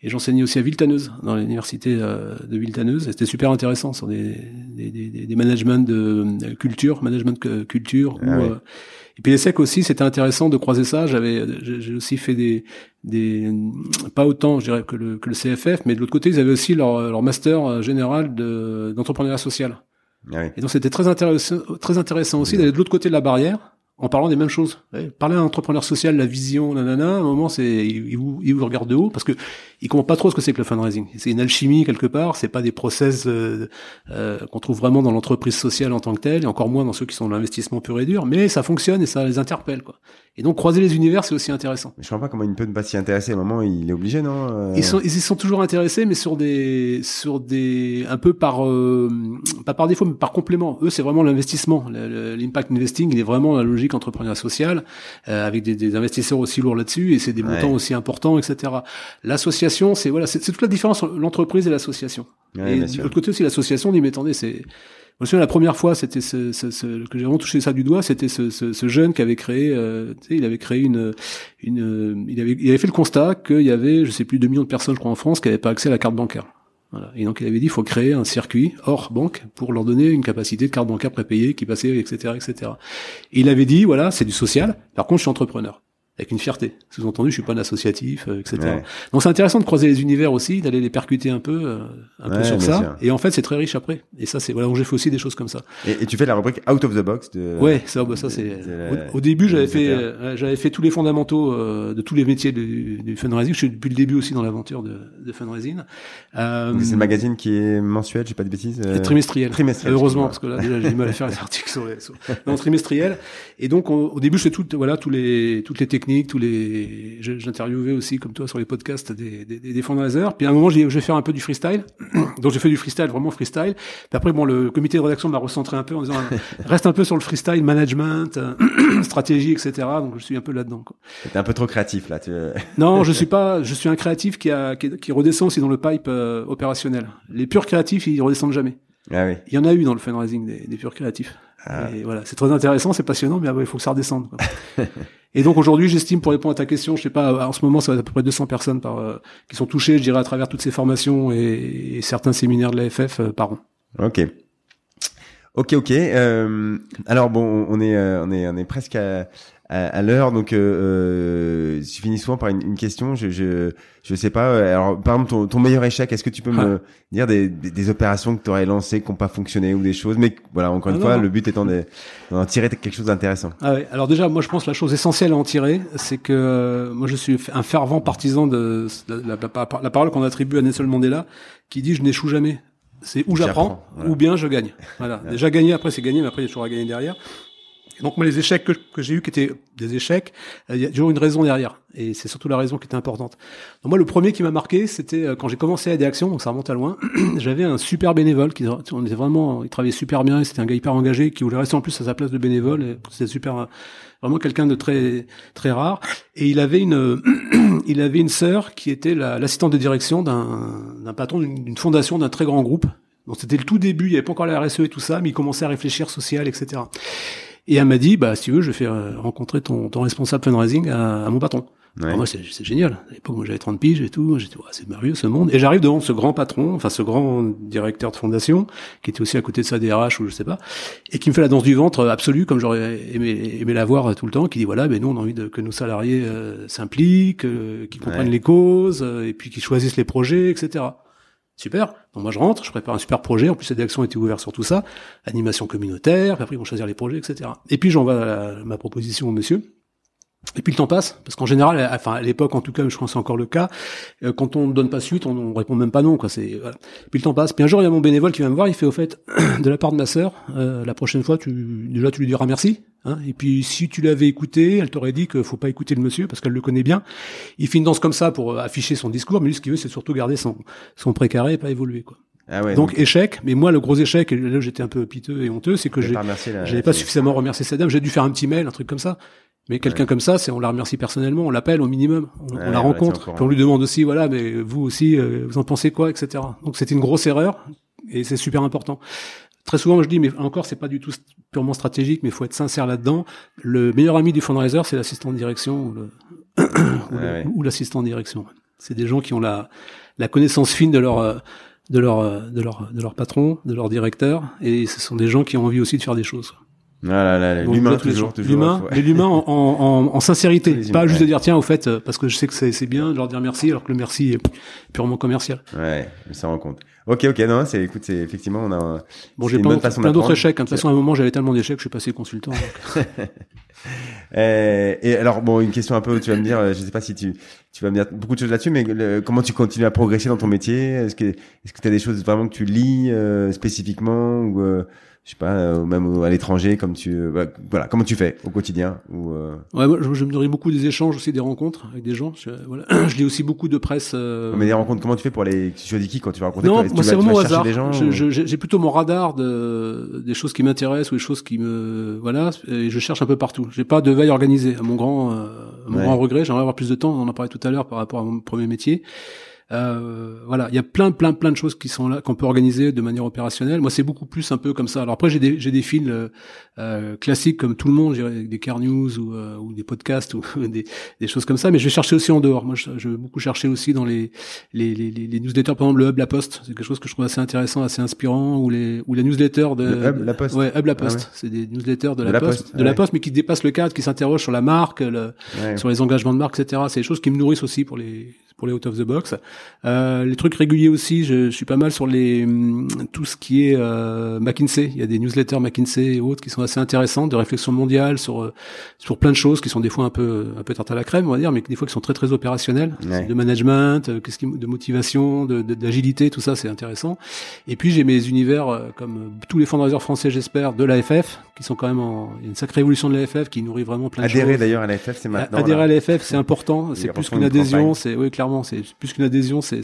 et j'enseignais aussi à Viltaneuse dans l'université de Viltaneuse. C'était super intéressant sur des des, des, des managements de culture, management culture. Ah où, et puis les secs aussi, c'était intéressant de croiser ça. J'avais, j'ai aussi fait des, des, pas autant, je dirais, que le, que le CFF, mais de l'autre côté, ils avaient aussi leur, leur master général de, d'entrepreneuriat social. Ah. Et donc c'était très intéressant, très intéressant aussi d'aller de l'autre côté de la barrière en parlant des mêmes choses. parler à un entrepreneur social, la vision, nanana, à un moment, c'est, il, vous, il vous regarde de haut parce que il comprend pas trop ce que c'est que le fundraising. C'est une alchimie quelque part, c'est pas des process euh, euh, qu'on trouve vraiment dans l'entreprise sociale en tant que telle, et encore moins dans ceux qui sont dans l'investissement pur et dur, mais ça fonctionne et ça les interpelle, quoi. Et donc croiser les univers, c'est aussi intéressant. Mais je comprends pas comment il peut ne pas s'y intéresser. À un moment, il est obligé, non euh Ils sont, ils y sont toujours intéressés, mais sur des, sur des, un peu par, euh, pas par défaut, mais par complément. Eux, c'est vraiment l'investissement. L'impact investing, il est vraiment la logique entrepreneuriat social, euh, avec des, des, investisseurs aussi lourds là-dessus, et c'est des montants aussi importants, etc. L'association, c'est voilà, c'est toute la différence entre l'entreprise et l'association. et de l'autre côté aussi, l'association, dit mais attendez, c'est je me souviens la première fois, c'était ce, ce, ce, que j'ai vraiment touché ça du doigt, c'était ce, ce, jeune qui avait créé, euh, tu sais, il avait créé une, une, il avait, il avait fait le constat qu'il y avait, je sais plus, 2 millions de personnes, je crois, en France, qui n'avaient pas accès à la carte bancaire. Voilà. Et donc il avait dit, il faut créer un circuit hors banque pour leur donner une capacité de carte bancaire prépayée qui passait, etc., etc. Et il avait dit, voilà, c'est du social. Par contre, je suis entrepreneur avec une fierté. Sous-entendu, je suis pas un associatif, euh, etc. Donc c'est intéressant de croiser les univers aussi, d'aller les percuter un peu, euh, un peu sur ça. Et en fait, c'est très riche après. Et ça, c'est voilà, donc j'ai fait aussi des choses comme ça. Et, tu fais la rubrique out of the box de. Ouais, ça, bah, ça c'est. Au, début, j'avais fait, j'avais fait tous les fondamentaux euh, de tous les métiers du, du fundraising. Je suis depuis le début aussi dans l'aventure de, de fundraising. Euh, c'est le magazine qui est mensuel, j'ai pas de bêtises. Trimestriel. Trimestriel. Heureusement, parce que là déjà j'ai du mal à faire les <laughs> articles sur les. Sur... Non, trimestriel. Et donc au début, je fais tout, voilà, tous les, toutes les techniques, tous les j'interviewais aussi, comme toi, sur les podcasts des, des, des fundraisers. Puis à un moment, je vais faire un peu du freestyle. <clears throat> Donc j'ai fait du freestyle, vraiment freestyle. Puis après, bon, le comité de rédaction m'a recentré un peu en disant, <laughs> reste un peu sur le freestyle management, <clears throat> stratégie, etc. Donc je suis un peu là-dedans. T'es un peu trop créatif là. Tu... non, je <laughs> suis pas. Je suis un créatif qui, a, qui, redescend aussi dans le pipe euh, opérationnel. Les purs créatifs, ils redescendent jamais. Ah oui. Il y en a eu dans le fundraising des, des purs créatifs. Ah. Et voilà, c'est très intéressant, c'est passionnant, mais il faut que ça redescende. <laughs> Et donc aujourd'hui, j'estime, pour répondre à ta question, je sais pas, en ce moment, ça va être à peu près 200 personnes par, euh, qui sont touchées, je dirais, à travers toutes ces formations et, certains séminaires de l'AFF euh, par an. Ok. Ok, ok. Euh, alors bon, on est, on est, on est presque à, à, l'heure. Donc, euh, je finis souvent par une, une, question. Je, je, je sais pas. Alors, par exemple, ton, ton meilleur échec, est-ce que tu peux me ah. dire des, des, des, opérations que tu aurais lancées qui n'ont pas fonctionné ou des choses? Mais voilà, encore une ah fois, le but étant d'en tirer quelque chose d'intéressant. Ah ouais. Alors déjà, moi, je pense que la chose essentielle à en tirer, c'est que euh, moi, je suis un fervent partisan de, la, la, parole qu'on attribue à Nelson Mandela, qui dit :« Je n'échoue jamais ». C'est où j'apprends, ou bien je gagne. Voilà. <laughs> Déjà gagner, après c'est gagner, mais après il y a toujours à gagner derrière donc moi, les échecs que, j'ai eus, qui étaient des échecs, euh, il y a toujours une raison derrière, et c'est surtout la raison qui était importante. Moi, le premier qui m'a marqué, c'était euh, quand j'ai commencé à des actions, donc ça remonte à loin. <clears throat> J'avais un super bénévole qui, on était vraiment, il travaillait super bien, c'était un gars hyper engagé qui voulait rester en plus à sa place de bénévole. C'était super, euh, vraiment quelqu'un de très très rare. Et il avait une, <clears throat> il avait une sœur qui était l'assistante de direction d'un patron d'une fondation d'un très grand groupe. Donc c'était le tout début, il n'y avait pas encore la RSE et tout ça, mais il commençait à réfléchir social, etc. Et elle m'a dit, bah, si tu veux, je vais faire euh, rencontrer ton, ton responsable fundraising à, à mon patron. moi, c'est génial. À l'époque, moi, j'avais 30 piges et tout. J'étais, ouais, c'est merveilleux, ce monde. Et j'arrive devant ce grand patron, enfin, ce grand directeur de fondation, qui était aussi à côté de sa DRH ou je sais pas, et qui me fait la danse du ventre absolue, comme j'aurais aimé, aimé la voir tout le temps, qui dit, voilà, mais nous, on a envie de, que nos salariés euh, s'impliquent, euh, qu'ils comprennent les causes, et puis qu'ils choisissent les projets, etc. Super. Donc moi je rentre, je prépare un super projet. En plus, cette action était ouverte sur tout ça, animation communautaire. Après ils vont choisir les projets, etc. Et puis j'envoie ma proposition au monsieur. Et puis le temps passe, parce qu'en général, enfin à l'époque en tout cas, je crois que c'est encore le cas, euh, quand on ne donne pas suite, on, on répond même pas non, quoi. C'est voilà. Puis le temps passe. Puis un jour, il y a mon bénévole qui vient me voir, il fait au fait, <clears throat> de la part de ma sœur, euh, la prochaine fois, tu déjà tu lui diras merci. Hein, et puis si tu l'avais écouté, elle t'aurait dit qu'il faut pas écouter le monsieur parce qu'elle le connaît bien. Il fait une danse comme ça pour euh, afficher son discours, mais lui ce qu'il veut, c'est surtout garder son son précaré et pas évoluer, quoi. Ah ouais, donc, échec, mais moi le gros échec, et là j'étais un peu piteux et honteux, c'est que j'ai j'avais pas suffisamment remercié cette dame, j'ai dû faire un petit mail, un truc comme ça. Mais quelqu'un comme ça, c'est on la remercie personnellement, on l'appelle au minimum, on, la rencontre, puis on lui demande aussi, voilà, mais vous aussi, euh, vous en pensez quoi, etc. Donc c'était une grosse erreur et c'est super important. Très souvent, je dis, mais encore, c'est pas du tout purement stratégique, mais il faut être sincère là-dedans. Le meilleur ami du fundraiser, c'est l'assistant de direction, ou, le- <coughs> ou l'assistant de direction. C'est des gens qui ont la, la connaissance fine de leur, euh, de leur, de leur, de leur patron, de leur directeur, et ce sont des gens qui ont envie aussi de faire des choses. Voilà, là, Donc, l'humain toujours, toujours. L'humain, faut- mais l'humain en, en, en, en sincérité, pas humains, juste ouais. de dire tiens au fait euh, parce que je sais que c'est bien de leur dire merci alors que le merci est purement commercial. Ouais, s'en rend compte. Ok, ok, non, c'est, écoute, c'est effectivement, on a. Bon, j'ai plein, d'autres échecs. hein. De toute façon, à un moment, j'avais tellement d'échecs que je suis passé consultant. donc. <laughs> Euh, et alors, bon, une question un peu, tu vas me dire, euh, je sais pas si tu, tu vas me dire beaucoup de choses là-dessus, mais le- comment tu continues à progresser dans ton métier? Est-ce que, est-ce que tu as des choses vraiment que tu lis euh, spécifiquement ou, euh, je sais pas, euh, même à l'étranger, comme tu, euh, voilà, voilà, comment tu fais au quotidien ou euh, Ouais, moi, je, je me nourris beaucoup des échanges aussi, des rencontres avec des gens. Je, voilà. <clears throat> je lis aussi beaucoup de presse. euh, mais des rencontres, comment tu fais pour les, tu choisis qui quand tu vas rencontrer Non, moi c'est vraiment au hasard. ou- J'ai plutôt mon radar de, des choses qui m'intéressent ou des choses qui me voilà et je cherche un peu partout. J'ai pas de veille organisée. À mon grand, euh, à mon Ouais. grand regret, j'aimerais avoir plus de temps. On en a parlé tout à l'heure par rapport à mon premier métier. Euh, voilà, il y a plein, plein, plein de choses qui sont là qu'on peut organiser de manière opérationnelle. Moi, c'est beaucoup plus un peu comme ça. Alors après, j'ai des, j'ai des fils euh, euh, classiques comme tout le monde, des car news ou, euh, ou des podcasts ou <laughs> des, des choses comme ça. Mais je vais chercher aussi en dehors. Moi, je, je vais beaucoup chercher aussi dans les les, les, les, newsletters, par exemple le Hub La Poste. C'est quelque chose que je trouve assez intéressant, assez inspirant. Ou les ou la newsletter de Le Hub La Poste Ouais, Hub La Poste. Ah ouais. C'est des newsletters de, De la, La Poste, Poste, de la. Poste, mais qui dépassent le cadre, qui s'interrogent sur la marque, le, sur les engagements de marque, etc. C'est des choses qui me nourrissent aussi pour les pour les out of the box. Euh, les trucs réguliers aussi, je, je suis pas mal sur les hum, tout ce qui est euh, McKinsey. Il y a des newsletters McKinsey et autres qui sont assez intéressantes, de réflexion mondiale sur euh, sur plein de choses qui sont des fois un peu un peu tarte à la crème, on va dire, mais qui des fois qui sont très très opérationnelles, Ouais. de management, euh, qu'est-ce qui de motivation, de de- d'agilité, tout ça c'est intéressant. Et puis j'ai mes univers euh, comme tous les fundraisers français, j'espère, de l'AFF, qui sont quand même en il y a une sacrée évolution de l'AFF qui nourrit vraiment plein de Adhérer choses. d'ailleurs à la FF, c'est maintenant. Adhérer là. à l'AFF, c'est important. C'est plus qu'une une adhésion. C'est oui, clairement, c'est plus qu'une adhésion. C'est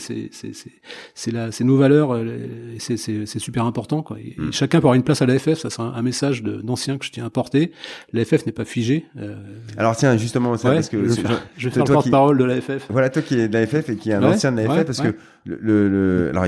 la nos valeurs. euh, C'est super important quoi. Et, et Mm. chacun peut avoir une place à l'AFF. Ça c'est un, un message d'ancien que je tiens à porter. L'AFF n'est pas figé. Euh, Alors tiens, justement, ça, ouais, parce que je vais faire, je vais toi faire le porte-parole de l'AFF. Voilà, toi qui es de la FF et qui est un Ouais, ancien de la FF, ouais, parce que le, le, le- alors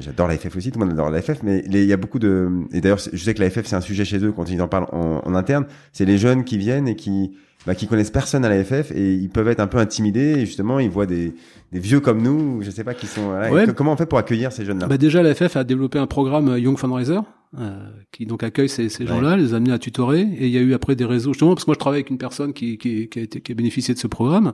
j'adore la FF aussi, tout le monde adore la FF, mais il y a beaucoup de, et d'ailleurs, je sais que la FF c'est un sujet chez eux quand ils en parlent en, en interne, c'est les jeunes qui viennent et qui, bah, qui connaissent personne à la FF et ils peuvent être un peu intimidés et justement ils voient des, des vieux comme nous, je sais pas, qui sont, Ouais. que- comment on fait pour accueillir ces jeunes-là? Bah déjà, l'AFF a développé un programme euh, Young Fundraiser euh, qui donc accueille ces, ces Ouais. gens-là, les amener à tutorer. Et il y a eu après des réseaux, justement, parce que moi je travaille avec une personne qui, qui, qui, a, été, qui a bénéficié de ce programme,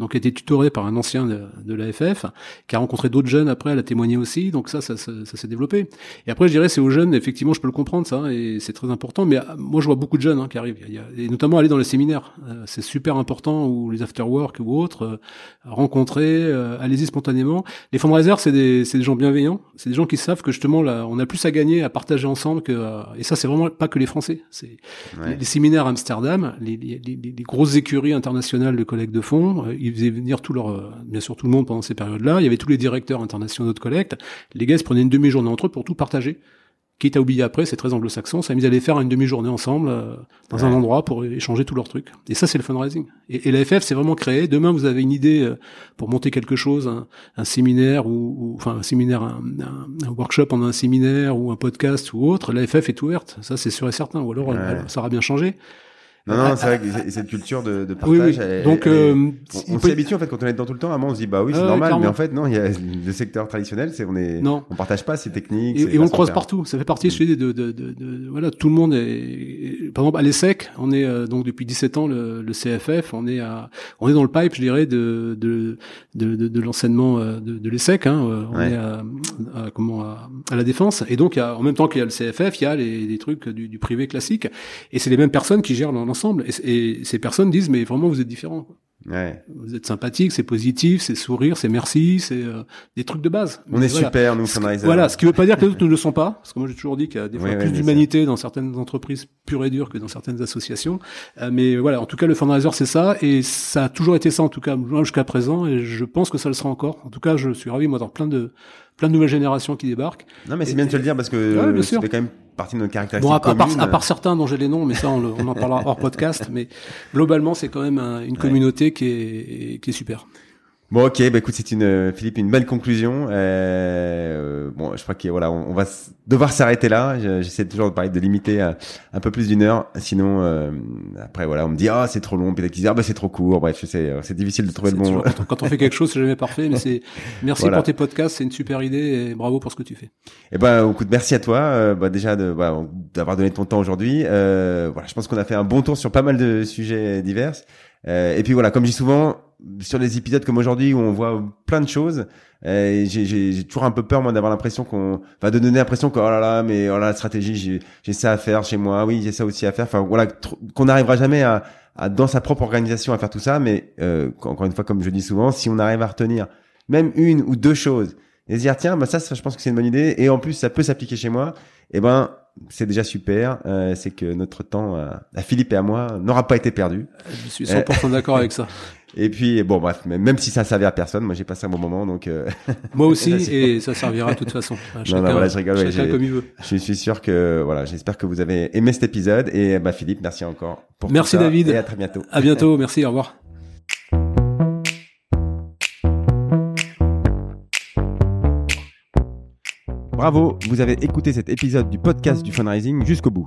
donc a été tutoré par un ancien de, de l'AFF, qui a rencontré d'autres jeunes après, elle a témoigné aussi. Donc ça, ça, ça, ça s'est développé. Et après, je dirais, c'est aux jeunes, effectivement, je peux le comprendre ça, et c'est très important. Mais euh, moi, je vois beaucoup de jeunes hein, qui arrivent, Il y a- et notamment aller dans les séminaires. Euh, c'est super important, ou les after-work ou autres, euh, rencontrer, euh, allez-y spontanément. Les fundraisers, c'est des, c'est des gens bienveillants. C'est des gens qui savent que justement, là, on a plus à gagner à partager ensemble que, euh, et ça, c'est vraiment pas que les Français. C'est Ouais. les, les séminaires à Amsterdam, les, les, les- les grosses écuries internationales de collecte de fonds, ils faisaient venir tout leur, euh, bien sûr tout le monde pendant ces périodes-là. Il y avait tous les directeurs internationaux de collecte. Les gars, se prenaient une demi-journée entre eux pour tout partager. Quitte à oublier après, c'est très anglo-saxon, ça a mis à les faire une demi-journée ensemble euh, dans un endroit pour échanger tous leurs trucs. Et ça, c'est le fundraising. Et, et la FF, c'est vraiment créé. Demain, vous avez une idée euh, pour monter quelque chose, un, un séminaire ou, ou- enfin un séminaire, un, un- un workshop pendant un séminaire ou un podcast ou autre. La FF est ouverte. Ça, c'est sûr et certain. Ou alors, Ouais. elle- ça aura bien changé. Non, non, c'est vrai que cette culture de, de partage, oui. elle- Donc, elle euh, on, on peut- s'y habitue en fait quand on est dedans tout le temps. À un moment, on se dit bah oui, c'est normal, clairement. mais en fait non, il y a le secteur traditionnel, c'est on est, Non. on partage pas ces techniques. Et, on le croise partout. Ça fait partie, je dis, de, de, de, de- voilà, tout le monde est, par exemple, à l'ESSEC, on est, euh, donc, depuis 17 ans, le, le CFF, on est à, on est dans le pipe, je dirais, de, de, de, l'enseignement euh, de, de l'ESSEC, hein, euh, on Ouais. est à, à- comment, à, à la défense. Et donc, il y a, en même temps qu'il y a le CFF, il y a les, les trucs du, du privé classique. Et c'est les mêmes personnes qui gèrent l'ensemble. Et, et ces personnes disent, mais vraiment, vous êtes différents. quoi. Ouais. Vous êtes sympathique, c'est positif, c'est sourire, c'est merci, c'est euh, des trucs de base. On Mais est voilà. super, nous, fundraisers. Voilà, ce qui veut pas dire que les autres ne le sont pas, parce que moi j'ai toujours dit qu'il y a des fois Oui, plus d'humanité dans certaines entreprises pures et dures que dans certaines associations. Euh, mais voilà, en tout cas le fundraiser c'est ça, et ça a toujours été ça en tout cas jusqu'à présent, et je pense que ça le sera encore. En tout cas, je suis ravi moi d'avoir plein de plein de nouvelles générations qui débarquent. Non, mais c'est bien de te le dire parce que Ouais, fait quand même partie de notre caractéristique Bon, à, part, à part certains dont j'ai les noms, mais ça on, le- on en parlera hors podcast, mais globalement c'est quand même un- une communauté qui est qui est super. Bon, ok, bah écoute, c'est une Philippe une belle conclusion. Euh, bon, je crois que voilà, on, va devoir s'arrêter là. J'essaie toujours de parler de limiter un peu plus d'une heure, sinon euh, après voilà, on me dit ah c'est trop long, peut-être qu'ils disent ah bah c'est trop court. Bref, c'est c'est difficile de trouver le bon. quand, on, fait quelque chose, c'est jamais parfait, mais c'est merci pour tes podcasts, c'est une super idée et bravo pour ce que tu fais. Et eh ben, écoute, merci à toi, euh, bah, déjà de bah, d'avoir donné ton temps aujourd'hui. Euh, voilà, je pense qu'on a fait un bon tour sur pas mal de sujets divers. Euh, et puis voilà, comme je dis souvent, sur des épisodes comme aujourd'hui où on voit plein de choses, euh, j'ai toujours un peu peur moi d'avoir l'impression qu'on va de donner l'impression que oh là là mais oh là la stratégie j'ai ça à faire chez moi oui j'ai ça aussi à faire. Enfin voilà qu'on n'arrivera jamais à, à, dans sa propre organisation à faire tout ça mais euh, encore une fois comme je dis souvent si on arrive à retenir même une ou deux choses et dire tiens bah ça, ça je pense que c'est une bonne idée et en plus ça peut s'appliquer chez moi et eh ben c'est déjà super. Euh, c'est que notre temps à Philippe et à moi n'aura pas été perdu. Je suis 100% d'accord avec ça. <laughs> Et puis bon bref, même si ça servait à personne, moi j'ai passé un bon moment donc. Euh... <laughs> Moi aussi <laughs> et ça servira de toute façon. chacun, non, non, voilà, je rigole. Chacun comme il veut. Je suis sûr que voilà, j'espère que vous avez aimé cet épisode et bah Philippe, merci encore. Pour merci David. Et à très bientôt. À bientôt, merci, au revoir. Bravo, vous avez écouté cet épisode du podcast du fundraising jusqu'au bout.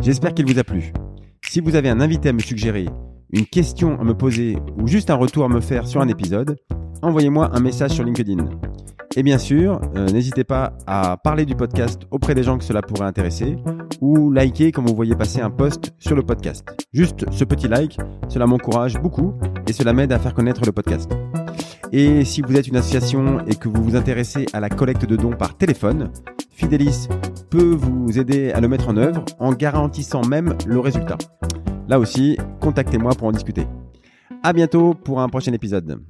J'espère qu'il vous a plu. Si vous avez un invité à me suggérer une question à me poser ou juste un retour à me faire sur un épisode, envoyez-moi un message sur LinkedIn. Et bien sûr, euh, n'hésitez pas à parler du podcast auprès des gens que cela pourrait intéresser ou liker quand vous voyez passer un post sur le podcast. Juste ce petit like, cela m'encourage beaucoup et cela m'aide à faire connaître le podcast. Et si vous êtes une association et que vous vous intéressez à la collecte de dons par téléphone, Fidelis peut vous aider à le mettre en œuvre en garantissant même le résultat. Là aussi, contactez-moi pour en discuter. À bientôt pour un prochain épisode.